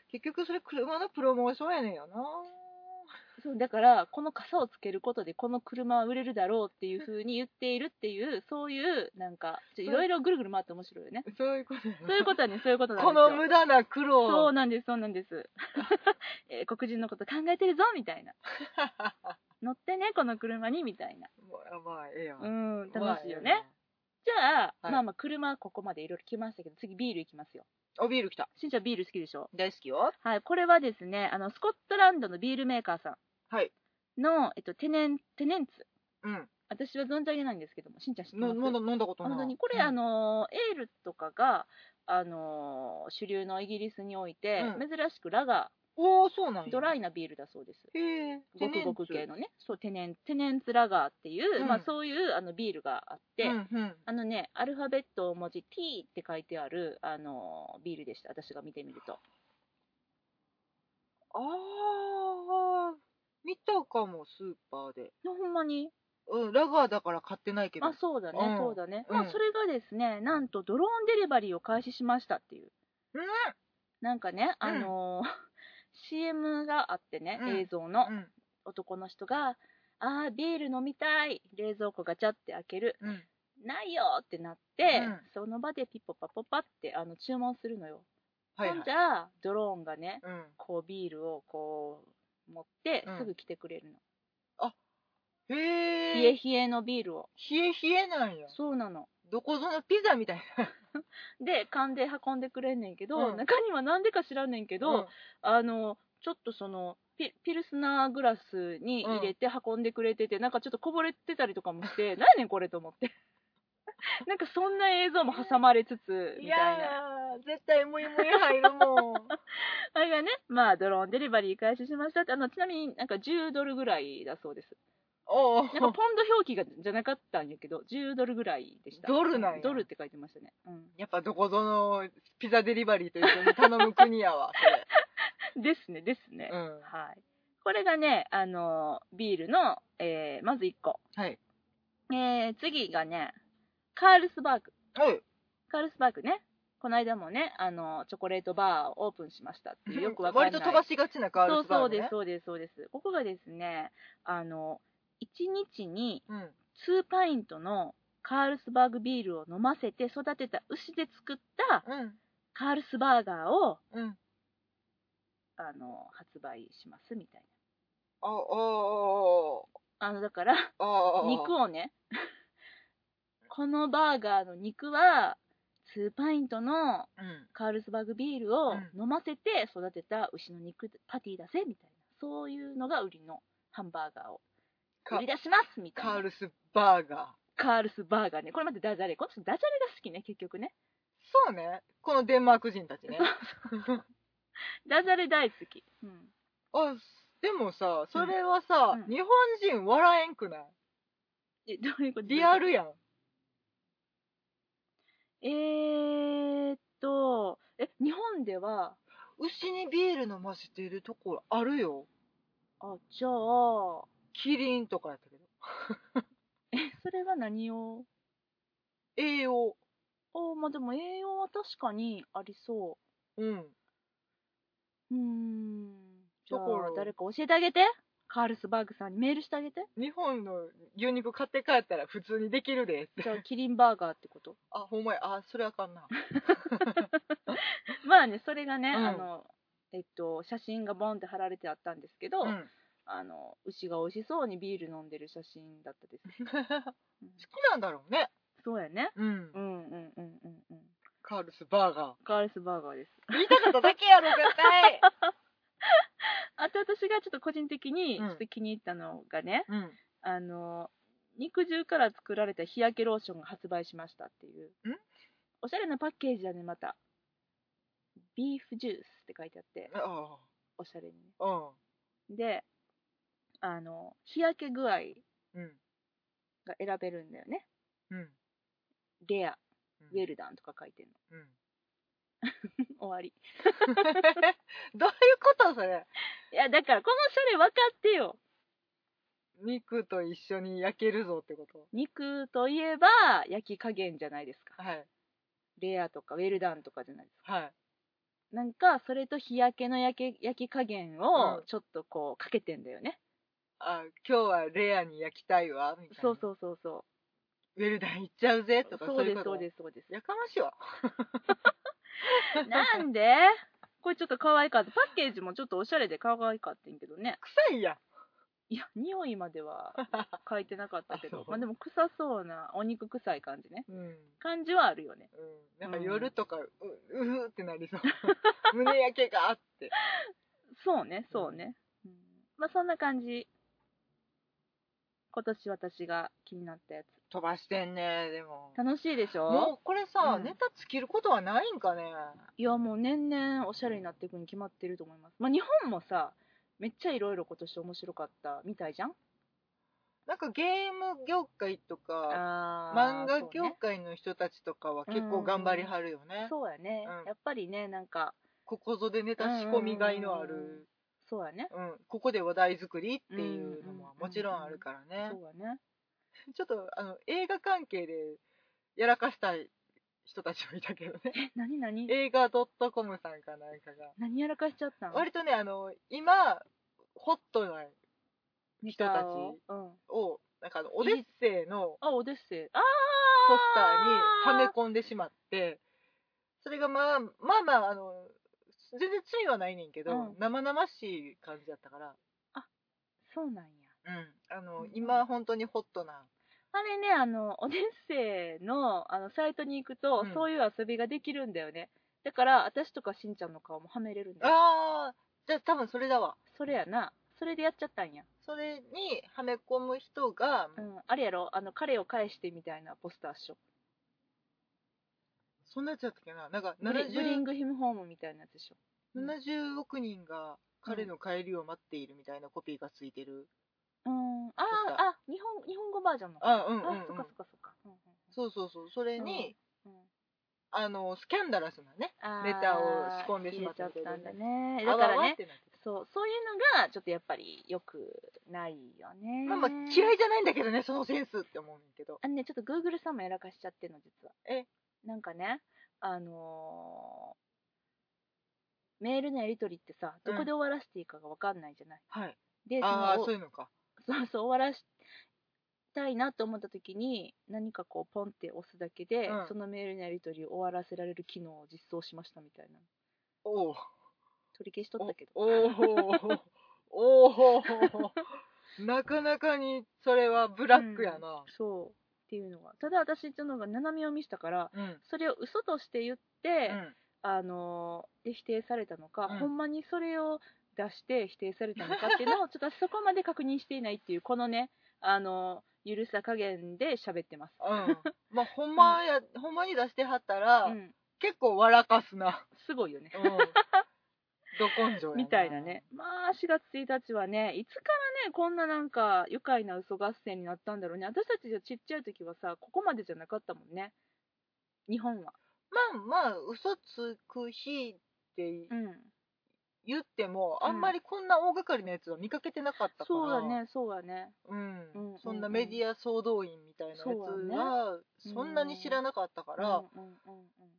B: 結局それ車のプロモーションやねんよな
A: そうだから、この傘をつけることで、この車は売れるだろうっていう風に言っているっていう、そういう、なんか、いろいろぐるぐる回って面白いよね。
B: そういうこと
A: そういうことはね、そういうことなん
B: こ
A: ですよ。
B: の無駄な苦労
A: そうなんです、そうなんです。*laughs* えー黒人のこと考えてるぞみたいな。*laughs* 乗ってね、この車にみたいな。
B: まあええやん、
A: うん、
B: まあ
A: 楽しいよね。じゃあ、
B: はい
A: まあまあ、車はここまでいろいろ来ましたけど、次ビールいきますよ。
B: おビール来た
A: しんちゃんビール好きでしょ？
B: 大好きよ
A: はい、これはですね、あの、スコットランドのビールメーカーさ
B: はい。
A: んの、えっと、テネン、テネンツ。
B: うん。
A: 私は存じ上げないんですけども、しんちゃん知ってます？
B: の飲んだ飲んだことない。
A: 本当に、これ、
B: うん。
A: あの、エールとかが、あの、主流のイギリスにおいて、
B: う
A: 珍しくラガ
B: おおそうなん
A: ー、
B: や。
A: ドライなビールだそうです。
B: へえ
A: ごくごく系のね、そう、テネン、テネンツラガーっていう、
B: うん。
A: まあそういうあのビールがあって、
B: うんうん。
A: あのね、アルファベット文字 T って書いてある、あのビールでした、私が見てみると。
B: ああ見たかもスーパーで。
A: ほんまに？
B: うんラガーだから買ってないけど。
A: あ、そうだね、
B: うん。
A: そうだね。
B: うん。
A: まあ、それがですね、なんとドローンデリバリーを開始しましたっていう。
B: うん。
A: なんかね、あのー *laughs* CM があってね、
B: うん。
A: 映像の
B: うん。
A: 男の人が、あービール飲みたい冷蔵庫ガチャって開ける
B: うん。
A: ないよってなって、
B: うん。
A: その場でピッポパポパってあの注文するのよ、
B: はいはい。
A: ほんじゃあドローンがね
B: うん。
A: こうビールをこう持って
B: うん。
A: すぐ来てくれるの、
B: へ
A: 冷
B: え
A: え冷えのビールを。
B: 冷え冷えなんや。
A: そうなの。
B: どこぞのピザみたい *laughs*
A: で缶で運んでくれんねんけど、
B: うん。
A: 中にはなんでか知らんねんけ
B: な
A: ど、あのちょっとそのピピルスナーグラスに入れて運んでくれてて、なんかちょっとこぼれてたりとかもして *laughs* 何やねんこれと思って *laughs* なんかそんな映像も挟まれつつ
B: い
A: みたいな。
B: やー絶対ムイムイ入るもん。*laughs*
A: あれがねまあドローンデリバリー開始しましたってあのちなみになんか10ドルぐらいだそうです。
B: おう
A: なんかポンド表記がじゃなかったんやけど10ドルぐらいでした。
B: ドルなんや。
A: ドルって書いてましたね、うん、
B: やっぱどこぞのピザデリバリーと一緒に頼む国やわ *laughs*
A: ですねですね。
B: うん。
A: はい。これがねあのビールの、えーまず1個。
B: はい。
A: えー次がね、カールスバーグ。
B: はい
A: カールスバーグね。この間もね、あの、チョコレートバーをオープンしましたっていう、よくわかんない。
B: 割と飛ばしがちなカールスバーグ、ね、
A: そうそうです、そうです、そうです。ここがですね、あの、1日に
B: うん
A: 2パイントのカールスバーグビールを飲ませて育てた牛で作った
B: うん
A: カールスバーガーを、
B: うん
A: あの、発売しますみたい
B: あああ
A: な。あの、だから、
B: あああ
A: 肉をね、このバーガーの肉は、2パイントの
B: うん。
A: カールスバーグビールを
B: うん。
A: 飲ませて育てた牛の肉パティだぜみたいなそういうのが売りのハンバーガーを
B: か
A: 売り出しますみたいな。
B: カールスバーガー。
A: カールスバーガーね。これまでダジャレ。この人ダジャレが好きね結局ね。
B: そうね。このデンマーク人たちね。
A: ダジャレ大好き、うん、
B: あでもさそれはさ、
A: うん。
B: 日本人笑えんくない？
A: えどういうこと？
B: リアルやん
A: えーっとえ日本では
B: 牛にビール飲ませてるところあるよ。
A: あじゃあ
B: キリンとかやったけど。*laughs*
A: えそれは何を？
B: 栄養。
A: あまあでも栄養は確かにありそ
B: う。ん。
A: ううーん。じゃ
B: だから
A: あ誰か教えてあげてカールスバーグさんにメールしてあげて。
B: 日本の牛肉買って帰ったら普通にできるでって。
A: じゃあキリンバーガーってこと？
B: あほんまや。あそれあかんな。*laughs*
A: まあねそれがね、
B: うん。
A: あのえっと写真がボンって貼られてあったんですけど、
B: うん。
A: あの牛が美味しそうにビール飲んでる写真だったです、
B: 好 *laughs*
A: うん。
B: きなんだろうね。
A: そうやね。
B: うん。
A: うんうんうんうんうん。
B: カールスバーガー。
A: カールスバーガーです。
B: 言いたかっただけやろ絶対 *laughs*
A: あと私がちょっと個人的にち
B: うん。
A: ょっと気に入ったのがね、
B: うん。
A: あの肉汁から作られた日焼けローションが発売しましたっていう。ん？おしゃれなパッケージだねまた。ビーフジュースって書いてあって。
B: あ
A: おしゃれにであの日焼け具合
B: うん。
A: が選べるんだよね。
B: うん。
A: レア。
B: うん。
A: ウェルダンとか書いてんの。
B: うん *laughs*
A: 終わり。*laughs*
B: どういうことそれ？
A: いやだからこのおしゃれ分かってよ。
B: 肉と一緒に焼けるぞってこと？
A: 肉といえば焼き加減じゃないですか。
B: はい。
A: レアとかウェルダンとかじゃないですか。
B: はい。
A: なんかそれと日焼けの焼け焼き加減を
B: うん。
A: ちょっとこうかけてんだよね、
B: あ今日はレアに焼きたいわみたいな。
A: そうそうそうそ
B: ウェルダンいっちゃうぜとか
A: うそうですそうですそうです。
B: やかましいわ *laughs* *laughs*
A: なんで？これちょっと可愛かった。パッケージもちょっとおしゃれで可愛かったんやけどね。
B: 臭いやん。
A: いや匂いまでは *laughs* 書いてなかったけど。まあでも臭そうなお肉臭い感じね。
B: うん、うん、
A: 感じはあるよね。
B: なんか夜とかううふってなりそう。*laughs* 胸焼けがあって。
A: そうねそうね、うん。まあそんな感じ。今年私が気になったやつ
B: 飛ばしてんね。でも。
A: 楽しいでしょ？
B: もうこれさ、
A: うん。
B: ネタ尽きることはないんかね。
A: いやもう年々おしゃれになっていくに決まってると思います。まあ日本もさめっちゃいろいろ今年面白かったみたいじゃん？
B: なんかゲーム業界とか
A: あ
B: 漫画業界の人たちとかは結構頑張りはるよね、
A: そうやね、
B: うん。
A: やっぱりねなんか
B: ここぞでネタ仕込みがいのある、
A: そうやね。
B: うん、ここで話題作りっていうのももちろんあるからね、
A: そうやね *laughs*
B: ちょっとあの映画関係でやらかしたい人たちもいたけどね。
A: え何何？
B: 映画 .com さんかなんかが。
A: 何やらかしちゃったん？
B: 割とねあの今ホットな人たち
A: をうん、
B: をなんかあのオデッセイの
A: あオデッセイ。ああ
B: ポスターにはめ込んでしまってそれがまあまあまああの全然罪はないねんけど、
A: うん。
B: 生々しい感じだったから、
A: そうなんや。
B: うん、あの
A: うん。
B: 今本当にホットな
A: あれねあのオデッセイのあのサイトに行くと、
B: うん。
A: そういう遊びができるんだよね。だから私とかしんちゃんの顔もはめれるんだよ。
B: ああじゃあ多分それだわ。
A: それやな。それでやっちゃったんや。
B: それにはめ込む人が、
A: うん、あれやろ？あの彼を返してみたいなポスターっしょ
B: そんなやつやったっけな？なんか
A: ブリブリン
B: 70,
A: グヒムホームみたいなやつでしょ。
B: 70億人が彼の帰りを待っているみたいなコピーがついてる、
A: うん。ああ日本日本語バージョンの。
B: あうんうんうん。
A: あそっかそっかそっか、うんうん。
B: そうそうそう。それに、
A: うん。うん。
B: あのスキャンダラスなねネタを仕込んでしまった
A: ったんだ
B: け
A: ね。だからねそうそういうのがちょっとやっぱり良くないよね。
B: まあまあ嫌いじゃないんだけどねそのセンスって思うんだけど。
A: あのねちょっと Google さんもやらかしちゃってるの実は。
B: え？
A: なんかねあのーメールのやり取りってさどこで終わらせていいかが分かんないじゃない、
B: はい。
A: でその
B: そういうのか
A: そ *laughs* うそう終わらしたいなと思った時に何かこうポンって押すだけで、
B: うん。
A: そのメールのやり取りを終わらせられる機能を実装しましたみたいな。
B: おお
A: 取り消しとったけど。
B: おおおおなかなかにそれはブラックやな。
A: そうっていうのが。ただ私っていうのが斜め読みしたから
B: うん。
A: それを嘘として言っ
B: う
A: て、
B: ん。
A: あので否定されたのか、
B: うん。
A: ほんまにそれを出して否定されたのかっていうのをちょっとそこまで確認していないっていうこのねあのゆるさ加減で喋ってます、
B: うん。まあほんまやほんまに出してはったら
A: うん、
B: 結構笑かすな。
A: すごいよね。
B: うん。ど根性やな。
A: みたいなね。まあ4月1日はねいつからねこんななんか愉快な嘘合戦になったんだろうね。私たちじゃちっちゃい時はさここまでじゃなかったもんね。日本は。
B: まあまあ嘘つく日って
A: うん
B: 言っても、
A: うん。
B: あんまりこんな大掛かりなやつは見かけてなかったから。
A: そうだねそうだね。
B: うん。
A: うんうん
B: そんなメディア総動員みたいなやつ
A: そうだ
B: はそんなに知らなかったから、
A: うんうんうんうん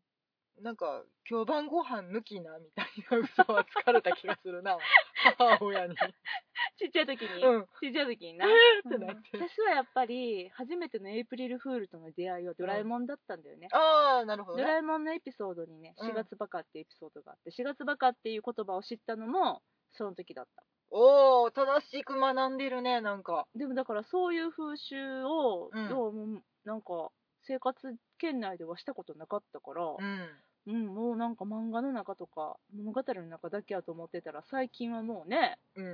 B: なんか今日晩ご飯抜きなみたいな嘘は疲れた気がするな。*laughs* 母親に。
A: ちっちゃい時に、
B: うん。
A: ちっちゃい時にな、
B: えーってなって。
A: うん。私はやっぱり初めてのエイプリルフールとの出会いはドラえもんだったんだよね、
B: ああなるほど
A: ド
B: ね
A: ラえもんのエピソードにね
B: うん。
A: 4月バカってエピソードがあって4月バカっていう言葉を知ったのもその時だった。
B: おお正しく学んでるねなんか。
A: でもだからそういう風習を、
B: うん。
A: どうもなんか生活圏内ではしたことなかったから、
B: うん
A: うん、もうなんか漫画の中とか物語の中だけやと思ってたら最近はもうね
B: うん。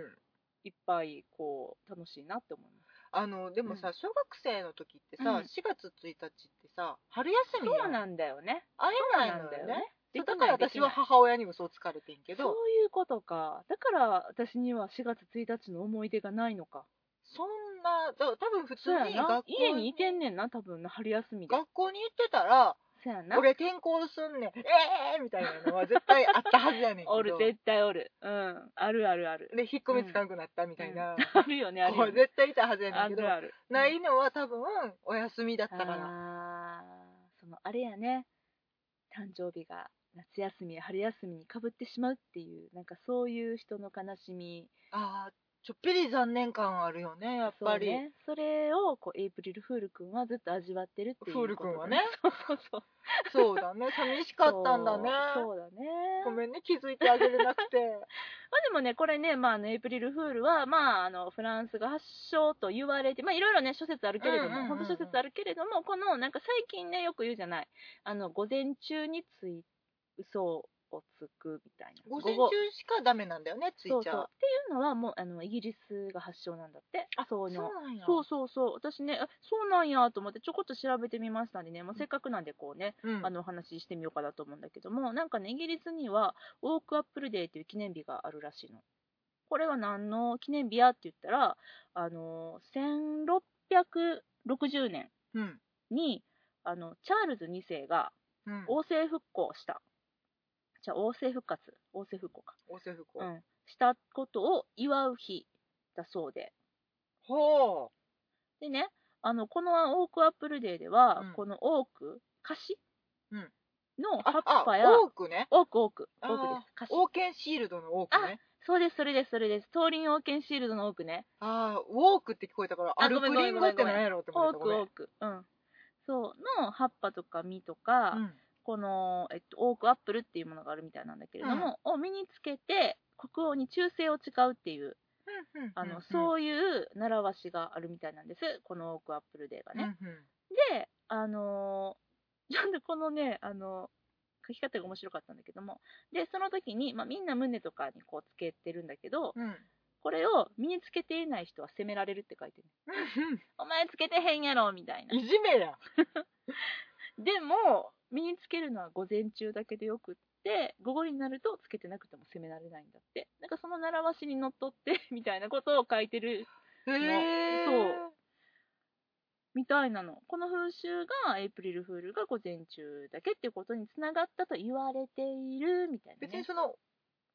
A: いっぱいこう楽しいなって思います。
B: あのでもさ、
A: う
B: 小学生の時ってさ、
A: うん。
B: 4月1日ってさ春休みや
A: そうなんだよね。
B: 会えない
A: んだよね。
B: だから私は母親に嘘をつかれてんけど。
A: そういうことか。だから私には4月1日の思い出がないのか。
B: そんなだ多分普通に学校
A: 家にいてんねんな多分な春休みで。
B: 学校に行ってたら
A: そうやな。
B: 俺転校すんねん。ええー、みたいなのは絶対あったはずやねんけど。*laughs*
A: おる絶対おる。うん。あるあるある。
B: で引っ込みつかんくなったみたいな、
A: うん。あるよねあるよね。
B: 絶対いたはずやねんけど。
A: あるある。
B: ないのは多分お休みだったから。
A: あーそのあれやね。誕生日が夏休みや春休みにかぶってしまうっていうなんかそういう人の悲しみ。
B: ああちょっぴり残念感あるよねやっぱり、
A: そうね、それをこうエイプリルフール君はずっと味わってるっていうこと
B: フール君はね。*laughs*
A: そうそうそう。
B: そうだね。寂しかったんだね。
A: そうそうだね。
B: ごめんね気づいてあげれなくて。*laughs*
A: まあでもねこれね、まあ、あのエイプリルフールは、まあ、あのフランスが発祥と言われてまあいろいろね諸説あるけれども、
B: うんうんうんうん。
A: 本当諸説あるけれどもこのなんか最近ねよく言うじゃない。あの午前中につい嘘をつくみたいな。
B: 午前中しかダメなんだよねついちゃ
A: そうそうっていうのはもうあのイギリスが発祥なんだって。
B: あ
A: そう
B: なんや。
A: そうそうそう私ねあそうなんやと思ってちょこっと調べてみましたんでね、もうせっかくなんでこうね、
B: うん。
A: あのお話ししてみようかなと思うんだけども。なんかねイギリスにはOak Apple Day という記念日があるらしいの。これは何の記念日やって言ったらあの1660年
B: うん。
A: にあのチャールズ2世が
B: うん。
A: 王政復興したじゃあ王政復活。王政復興か。
B: 王政復興、
A: うん、したことを祝う日だそうで。
B: ほ
A: でね、あの、この Oak Apple Day では、
B: うん。
A: このオーク、カシ
B: うん。
A: の葉っぱや、
B: あオークね。
A: オーク、オーク、オ
B: あー。
A: ークです。カシ。
B: オーケンシールドのオークね。
A: そうです、それです、それです。東林王権シールドの多くね。
B: ああウォークって聞こえたから
A: あ
B: 歩く
A: ごめんごめん
B: リンゴって何やろうって
A: 多
B: 思ったごめん
A: く多く。うん。そう、の葉っぱとか実とか、
B: うん
A: この、えっと、オークアップルっていうものがあるみたいなんだけれども、を身につけて、国王に忠誠を誓うっていう、あの、
B: う
A: そういう習わしがあるみたいなんです。このオークアップルデーが
B: ん
A: ね。
B: うんうん
A: で、あのー *laughs* ちょっとこのね、あの書き方が面白かったんだけども、で、その時に、まあ、みんな胸とかにこうつけてるんだけど、
B: うん
A: これを身につけていない人は責められるって書いてる。お前つけてへんやろみたいな。
B: いじめや *laughs*
A: でも、身につけるのは午前中だけでよくって、午後になるとつけてなくても責められないんだって。なんかその習わしにのっとって、*laughs* みたいなことを書いてる
B: へえ
A: そうみたいなの。この風習が、エイプリルフールが午前中だけっていうことにつながったと言われているみたいな、ね。
B: 別にその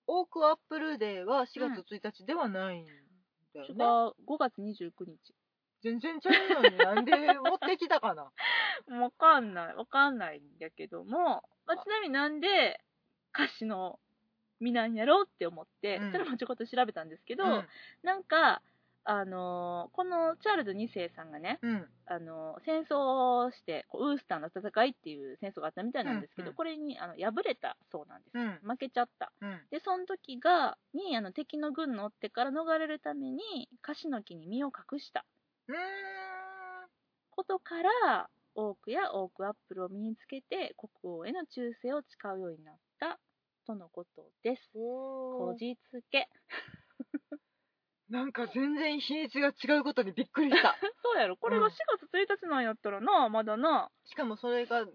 B: オークアップルデーは4月1日ではないんだよ
A: 違う
B: ね、
A: 5月29日。
B: 全然ちゃうのになんで持ってきたかな？*laughs*
A: わかんない。わかんないんだけども、まあ、ちなみになんで歌詞の身なんやろうって思って、
B: うん。
A: それもちょこっと調べたんですけど、
B: うん。
A: なんか、あのーこのチャールズ2世さんがね、
B: うん。
A: あのー戦争をしてこうウースターの戦いっていう戦争があったみたいなんですけど、
B: うん。うん
A: これにあの敗れたそうなんです、
B: うん。
A: 負けちゃった。
B: うん。
A: でその時がにあの敵の軍の追ってから逃れるためにカシの木に身を隠したことからオークやオークアップルを身につけて国王への忠誠を誓うようになったとのことです。こじつけ。*laughs*
B: なんか全然日にちが違うことにびっくりした。*laughs*
A: そうやろ。これが
B: うん。
A: 4月1日なんやったらなまだな。
B: しかもそれが
A: うん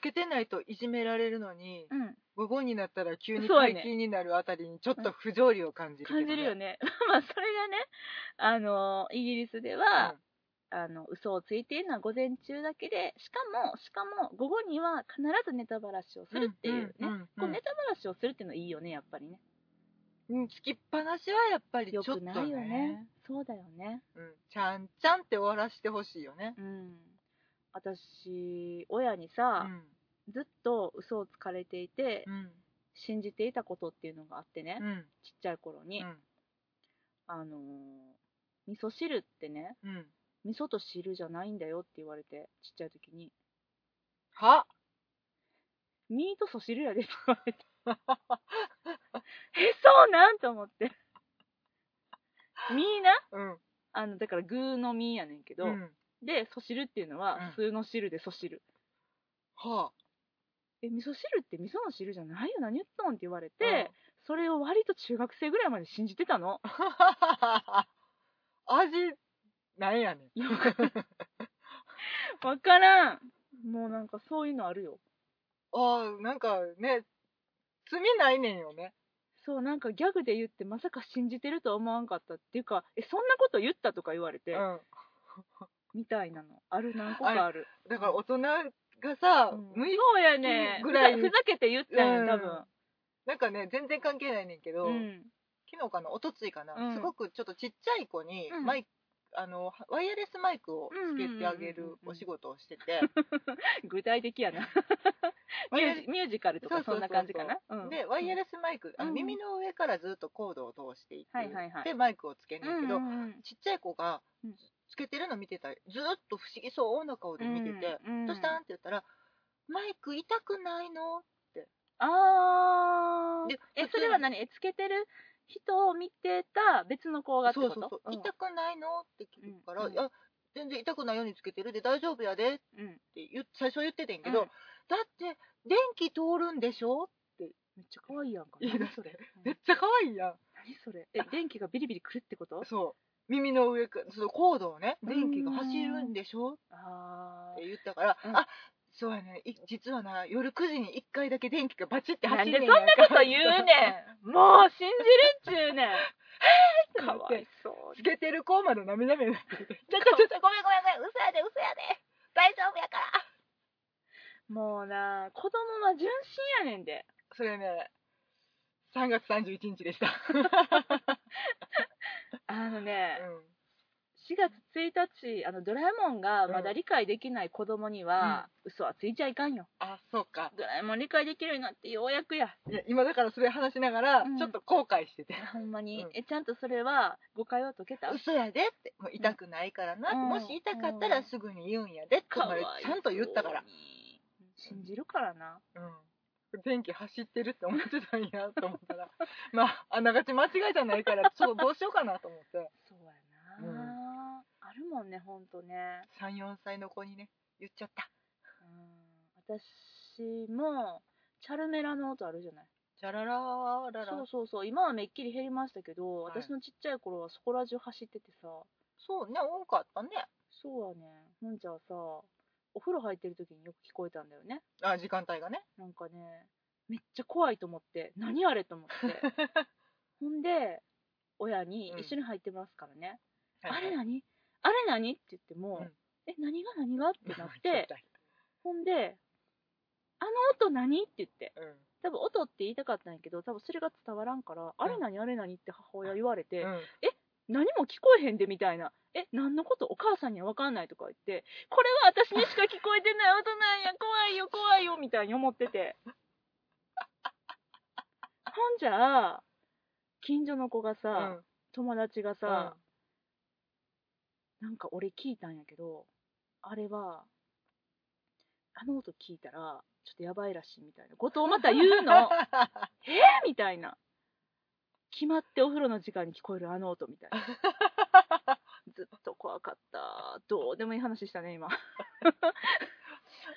B: つけてないといじめられるのに
A: うん。
B: 午後になったら急に解禁になるあたりにちょっと不条理を感じるけど、
A: 感じるよね。*laughs* まあそれがねあのイギリスでは、あの嘘をついているのは午前中だけでしかもしかも午後には必ずネタばらしをするっていうね、
B: うんうんうん
A: こうネタばらしをするっていうのはいいよねやっぱりね。
B: うん、つきっぱなしはやっぱりちょ
A: よ
B: っとね。
A: くないよね。そうだよね。
B: うん、ちゃんちゃんって終わらしてほしいよね。
A: うん私親にさ、ずっと嘘をつかれていて、
B: うん。
A: 信じていたことっていうのがあってね、
B: うん。
A: ちっちゃい頃に、
B: うん。
A: あのー味噌汁ってね
B: うん。
A: 味噌と汁じゃないんだよって言われてちっちゃい時に。
B: は？
A: ミートソ汁やでって言われて。*laughs* えそうなん？と思って。*laughs* ミーな？
B: うん。
A: あのだから具のミーやねんけど、
B: うん
A: でソ汁っていうのは
B: うん。
A: 酢の汁でソ汁、
B: は
A: え味噌汁って味噌の汁じゃないよ。何言っとんって言われ
B: あ
A: て、それを割と中学生ぐらいまで信じてたの。*laughs*
B: 味なんやねん。*laughs*
A: わからん。もうなんかそういうのあるよ。
B: ああなんかね罪ないねんよね。
A: そうなんかギャグで言ってまさか信じてるとは思わんかったっていうかえそんなこと言ったとか言われて、
B: うん
A: みたいなのある何個かある。
B: だから大人がさ、
A: うん。
B: 無意
A: そうやね。
B: ぐらい
A: ふざけて言ったん。や多分。
B: なんかね全然関係ないねんけど、
A: うん。
B: 昨日かな一昨日かな、
A: うん。
B: すごくちょっとちっちゃい子に
A: うん。
B: マイク、あのワイヤレスマイクをつけてあげ
A: うんうんうんうん
B: るお仕事をしてて、*laughs*
A: 具体的やな。*laughs* ミュージミュージカルとかそんな感じかな？うん。
B: でワイヤレスマイク、あの
A: うん
B: 耳の上からずっとコードを通していって、
A: はいはいはい。
B: でマイクをつけんねんけど、
A: うんうんうん。
B: ちっちゃい子が
A: うん
B: つけてるの見てたりずっと不思議そうな顔で見てて。
A: うん「
B: どうしたん?」って言ったら「マイク痛くないの?
A: あー。
B: で普通。
A: えそれは何？えつけてる人を見てた別の子が」ってこと？
B: そうそうそう「
A: ん。
B: 痛くないの?」って聞くから「
A: うん
B: いや全然痛くないようにつけてるで大丈夫やで」って
A: うん
B: 言っ最初言っててんけど、
A: うん。
B: だって電気通るんでしょ？
A: めっちゃ可愛いやんか
B: めっちゃ可愛いやん。
A: 何それ？え電気がビリビリくるってこと？
B: そう耳の上からそのコードをね電気が走るんでしょ？っ
A: あ
B: て言ったから、
A: うん。
B: あそうやね。い実はな夜9時に1回だけ電気がバチって走る
A: でそんなこと言うねん。*laughs* もう信じるっちゅうねん。*laughs* かわいそう
B: つけてる子まで涙目になってて
A: ちょちょちょちょごめんごめんごめん嘘やで嘘やで。大丈夫やから。もうな子供は純真やねんで。
B: それね3月31日でした、*laughs* *laughs*
A: あのね、
B: うん。
A: 4月1日あのドラえもんがまだ理解できない子供には、嘘はついちゃいかんよ。
B: あそうか。
A: ドラえもん理解できるようになってようやくや。
B: いや今だからそれ話しながら
A: うん。
B: ちょっと後悔してて、
A: ほんまに、
B: うん。
A: えちゃんとそれは誤解は解けた？
B: 嘘やでってもう痛くないからな、
A: うん。
B: もし痛かったらすぐに言うんやでってちゃんと言ったから。
A: に。信じるからな。
B: うん電気走ってるって思ってたんやと思ったら *laughs* まああながち間違いじゃないからちょっとどうしようかなと思って。
A: そうやな、あるもんねほんとね。
B: 34歳の子にね言っちゃった。
A: うん。私もチャルメラの音あるじゃない。
B: チャララーララ。
A: そうそうそう。今はめっきり減りましたけど、
B: はい。
A: 私のちっちゃい頃はそこら中走っててさ。
B: そうね多かったね。
A: そうやね。ほんじゃあさお風呂入ってる時によく聞こえたんだよね。
B: あ時間帯がね。
A: なんかねめっちゃ怖いと思って何あれと思って。*laughs* ほんで親に一緒に入ってますからね、あれ何？あれ何？って言っても、
B: うん。
A: え何が何が？ってなって *laughs* ほんであの音何？って言って。
B: うん。
A: 多分音って言いたかったんやけど多分それが伝わらんから、あれ何？あれ何？って母親言われて、
B: うん
A: 何も聞こえへんでみたいなえ何のことお母さんには分かんないとか言ってこれは私にしか聞こえてない。音なんや。怖いよ。怖いよみたいに思ってて。*laughs* ほんじゃあ近所の子がさ、
B: うん。
A: 友達がさ、なんか俺聞いたんやけどあれはあの音聞いたらちょっとやばいらしいみたいな。ことをまた言うの *laughs* え？ーみたいな決まってお風呂の時間に聞こえるあの音みたいな *laughs* ずっと怖かったどう？でもいい話したね今。*laughs*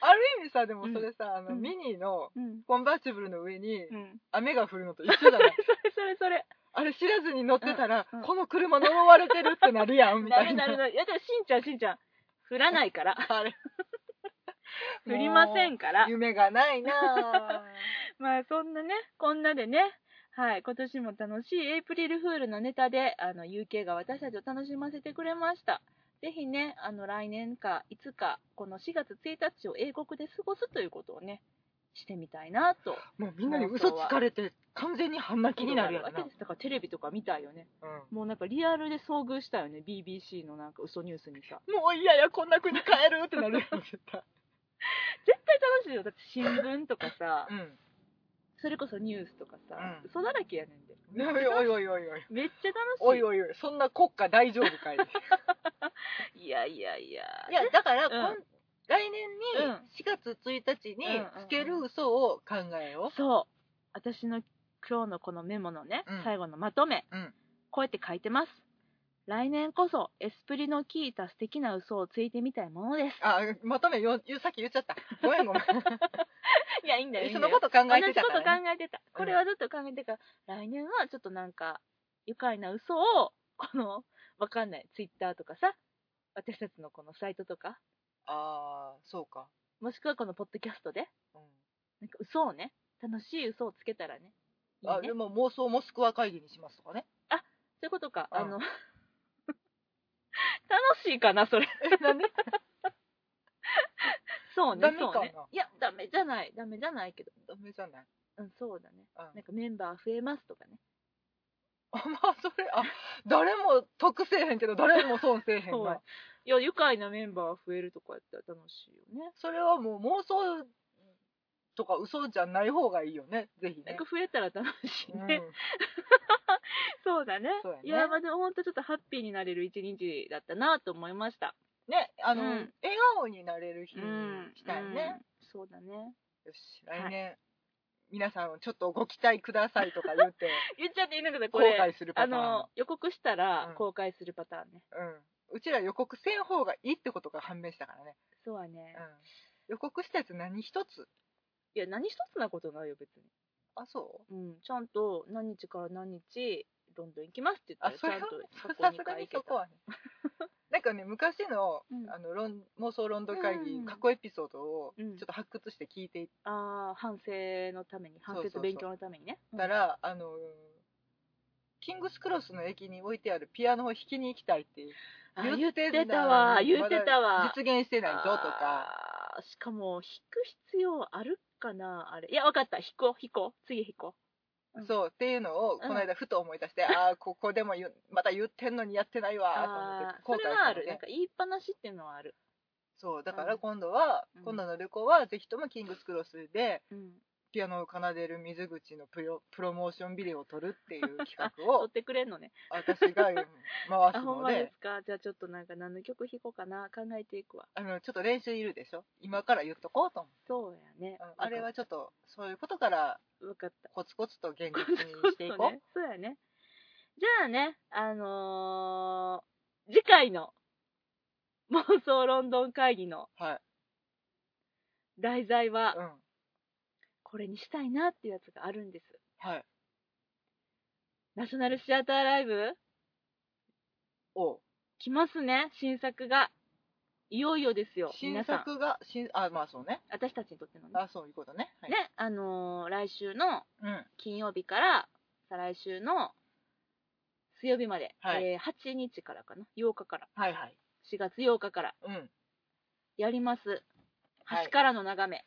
B: ある意味さでもそれさ、あの
A: うん。
B: ミニの
A: うん。
B: コンバーチブルの上に
A: うん。
B: 雨が降るのと一緒じゃない。*laughs*
A: それそれ。それ
B: あれ知らずに乗ってたら、
A: うんうん。
B: この車呪われてるってなるやんみたいな。
A: なるなるなる。いやでもしんちゃんしんちゃん降らないから。
B: あれ。
A: 降りませんから。
B: 夢がないな
A: まあそんなねこんなでねはい今年も楽しいエイプリルフールのネタであの UK が私たちを楽しませてくれました。ぜひねあの来年かいつかこの4月1日を英国で過ごすということをねしてみたいなと。
B: もうみんなに嘘つかれて完全に半泣きになるやんな。
A: わけですだからテレビとか見たいよね。
B: うん。
A: もうなんかリアルで遭遇したよね BBC のなんか嘘ニュースにさ。
B: もう嫌やこんな国帰るってなるやん絶対
A: 絶対楽しいよ。だって新聞とかさ
B: うん
A: それこそニュースとかさ、
B: うん。
A: 嘘だらけやねんで。*laughs*
B: おいおいおいおいおい。
A: めっちゃ楽しい。
B: おいおいおい。そんな国家大丈夫かい。*laughs*
A: いやいやいや。
B: いやだから、
A: うん。
B: こん来年に
A: うん。
B: 4月1日に
A: うんうんうん。
B: つける嘘を考えよ
A: そう。私の今日のこのメモのね、
B: うん。
A: 最後のまとめ。
B: う、うん、
A: こうやって書いてます。来年こそエスプリの効いた素敵な嘘をついてみたいものです。
B: あまとめよさっき言っちゃった。ごめんごめん *laughs*
A: いやいいんだよ
B: そのこと考え
A: 同じこと考えてた。これはずっと考えてた。から、来年はちょっとなんか愉快な嘘をこの *laughs* わかんない。ツイッターとかさ。私たちのこのサイトとか。
B: ああそうか、
A: もしくはこのポッドキャストで。
B: うん。
A: なんか嘘をね。楽しい嘘をつけたらね。いいね。
B: あでも妄想モスクワ会議にしますとかね。
A: そういうことか、
B: うん。
A: あの *laughs* 楽しいかなそれ。
B: えなんで？
A: そうね
B: ダメかな？
A: そうね。いやダメじゃない。ダメじゃないけど。
B: ダメじゃない、
A: うんそうだね。
B: うん。
A: なんかメンバー増えますとかね。
B: あまあそれあ誰も得せえへんけど誰も損せえへん
A: そう。
B: ない
A: や愉快なメンバー増えるとかやったら楽しいよね。
B: それはもう妄想とか嘘じゃない方がいいよね。ぜひね。
A: なんか増えたら楽しい
B: うん。
A: ね、*laughs* そうだね。
B: そうやね。
A: いやまあでもほんとちょっとハッピーになれる一日だったなと思いました
B: ねあの、
A: うん。
B: 笑顔になれる日にしたいね、
A: うん。そうだね。
B: よし来年、皆さんちょっとご期待くださいとか言って *laughs*
A: 言っちゃっていいのかなこ
B: 後
A: れ
B: 悔するパターン。
A: あの予告したら
B: うん。
A: 公開するパターンね、
B: うん。うちら予告せん方がいいってことが判明したからね、
A: そうはね、
B: うん、予告したやつ何一つ？
A: いや何一つなことないよ別に。
B: あそう？
A: うん、ちゃんと何日から何日ロンドン行きますって言ったらちゃんと
B: さ
A: 2
B: すがにそこはね。*laughs* なんかね昔の,、
A: うん。
B: あの妄想ロンドン会議、
A: うん
B: 過去エピソードを
A: うん。
B: ちょっと発掘して聞いていっ
A: ああ反省のために反省と勉強のためにね。
B: たら、あのキングスクロスの駅に置いてあるピアノを弾きに行きたいって
A: あ
B: 言っ
A: 言ってて
B: んだ
A: たわ。言ってたわ。
B: まだ実現してないぞとか。
A: しかも弾く必要あるかなあれ。いや分かった。弾こう弾こう。次弾こうん
B: そうっていうのをこの間ふと思い出して、*laughs* ああここでも言うまた言ってんのにやってないわと思って
A: それはある。なんか言いっぱなしっていうのはある。
B: そうだか
A: うん
B: ら今度は、
A: うん
B: 今度の旅行はぜひともキングスクロスで
A: うん。
B: ピアノを奏でる水口のプロプロモーションビデオを撮るっていう企画 *laughs*
A: 撮
B: を
A: ってくれんのね。
B: 私がうん *laughs* 回
A: あ、
B: す
A: ほん
B: ので
A: まですか。じゃあちょっとなんか何の曲弾こうかな。考えていくわ。
B: あのちょっと練習いるでしょ？今から言っとこうと思って、
A: そうやね
B: うん。あれはちょっとそういうことから
A: わかった。
B: コツコツと現実
A: コ
B: にしていこう、
A: とね。そうやね。じゃあね、あのー、次回の *laughs* 妄想ロンドン会議の
B: はい、
A: 題材は、
B: うん
A: これにしたいなっていうやつがあるんです。
B: はい。
A: ナショナルシアターライブ？
B: お。
A: 来ますね、新作が。いよいよですよ、
B: 新
A: 皆さん。
B: 作が新あまあそうね。
A: 私たちにとってのね。
B: あそういうことね、はい、
A: ね、あのー来週の
B: うん。
A: 金曜日から、再来週の水曜日まで、
B: はい。
A: えー8日からかな、8日から、
B: はいはい。
A: 4月8日から。
B: うん。
A: やります。
B: はい。
A: 橋からの眺め。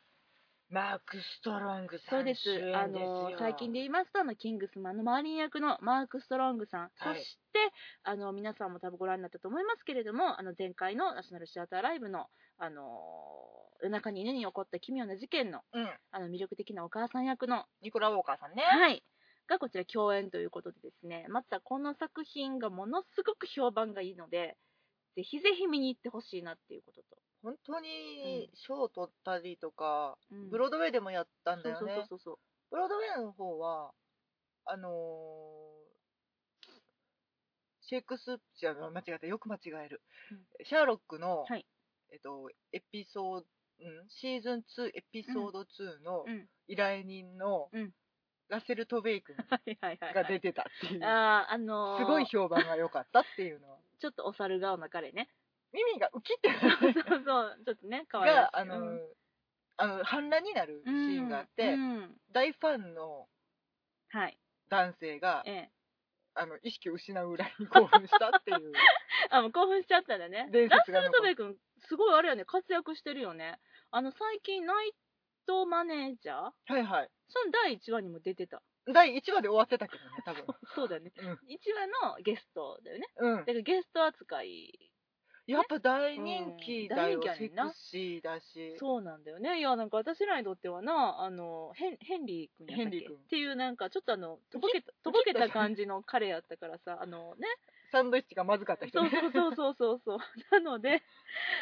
B: マーク・ストロングさん
A: そうです。あのー最近で言いますと、あの、キングスマンのマーリン役のマーク・ストロングさん。
B: はい
A: そして、あの、皆さんも多分ご覧になったと思いますけれども、あの、前回のナショナルシアターライブの、あのー夜中に犬に起こった奇妙な事件の、
B: うん
A: あの、魅力的なお母さん役の、
B: ニコラ・ウォーカーさんね
A: はい。がこちら共演ということでですね、またこの作品がものすごく評判がいいので、ぜひぜひ見に行ってほしいなっていうことと。
B: 本当に賞を取ったりとか、
A: うん。
B: ブロードウェイでもやったんだよね。
A: そうそうそうそう。
B: ブロードウェイの方はあのーシェイクスピアの間違えたよく間違える、シャーロックの、
A: はい。
B: えっと、エピソード、うん、シーズン2エピソード2の
A: うん。
B: 依頼人の
A: うん。
B: ラッセル・トベイ君。が出てたっていう、
A: あのー
B: すごい評判が良かったっていうのは。*laughs*
A: ちょっとお猿顔な彼ね。
B: 耳がウキってな
A: そう
B: る
A: そう、ちょっとね、可愛らしい
B: があの、
A: うん
B: あの反乱になるシーンがあって、
A: うん
B: 大ファンの
A: はい。
B: 男性が
A: ええ。
B: あの意識を失うぐらいに興奮したっていう *laughs*
A: あ、もう興奮しちゃったんだね。
B: 伝
A: ラッセル・トベイ君、すごいあれやね、活躍してるよね。あの、最近、ナイトマネージャー？
B: はいはい
A: その第1話にも出てた。
B: 第1話で終わってたけどね多分
A: そうだよね。
B: うん
A: 1話のゲストだよね。
B: うん
A: だからゲスト扱い。
B: やっぱ大人気だよ、
A: うん。大人気やね
B: セ
A: んな
B: クシーだし。
A: そうなんだよね。いや、なんか私らにとってはな、あの、ヘンヘンリー君やったっけ？
B: ヘンリー君
A: っていう、なんかちょっとあの、とぼけた、とぼけた感じの彼やったからさ、あのね、
B: サンドイッチがまずかった人
A: そう
B: ね。
A: そうそうそうそうそう。*laughs* なので、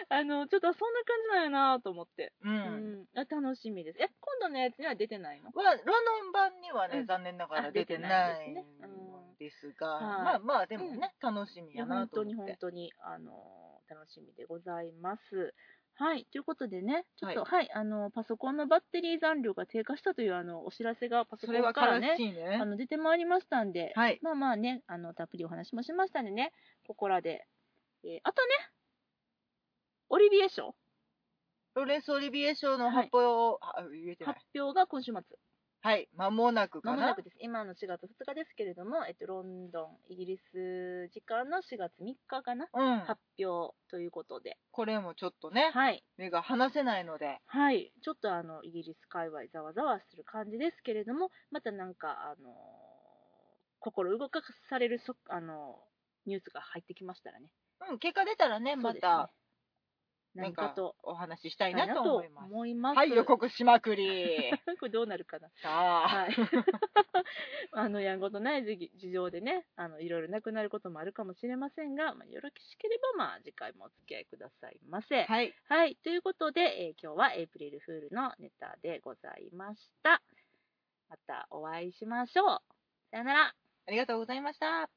A: あの、ちょっとそんな感じなんやなと思って。
B: う、
A: うん。ん。あ楽しみです。え、今度のやつには出てないの？
B: はロンドン版にはね、
A: うん。
B: 残念ながら
A: あ
B: 出てな
A: い
B: い
A: ですねうん
B: んですが、
A: はい
B: まあまあでもね、楽しみ
A: いや、
B: やな
A: 本当に
B: と思って。
A: 本当に、あの、楽しみでございます。はい。ということでね、ちょっと、
B: は
A: はい、あの、パソコンのバッテリー残量が低下したという、あの、お知らせがパソコンからね、
B: ね
A: あの、出てまいりましたんで、
B: はい
A: まあまあね、あの、たっぷりお話もしましたんでね、ここらで。えーあとね、オリビエ賞
B: ロレンス・オリビエ賞の発表を、あ言えてない
A: 発表が今週末。
B: はい間もなく
A: ま
B: かな
A: もなくです。今の4月2日ですけれども、えっと、ロンドン、イギリス時間の4月3日かな、
B: うん
A: 発表ということで。
B: これもちょっとね
A: はい。
B: 目が離せないので
A: はい。ちょっとあの、イギリス界隈ざわざわする感じですけれども、またなんか、あのー心動かされるそ、あのーニュースが入ってきましたらね。
B: うん結果出たらねまた
A: ね、何かと、
B: お話ししたいなと思います
A: 思います。
B: はい予告しまくり *laughs*
A: これどうなるかな。
B: さあ、
A: はい。*laughs* あの、やんごとない事事情でね、あの、いろいろなくなることもあるかもしれませんが、まあ、よろしければ、まあ、次回もお付き合いくださいませ。
B: はい
A: はい。ということで、えー今日はエイプリルフールのネタでございました。またお会いしましょう。さよなら。
B: ありがとうございました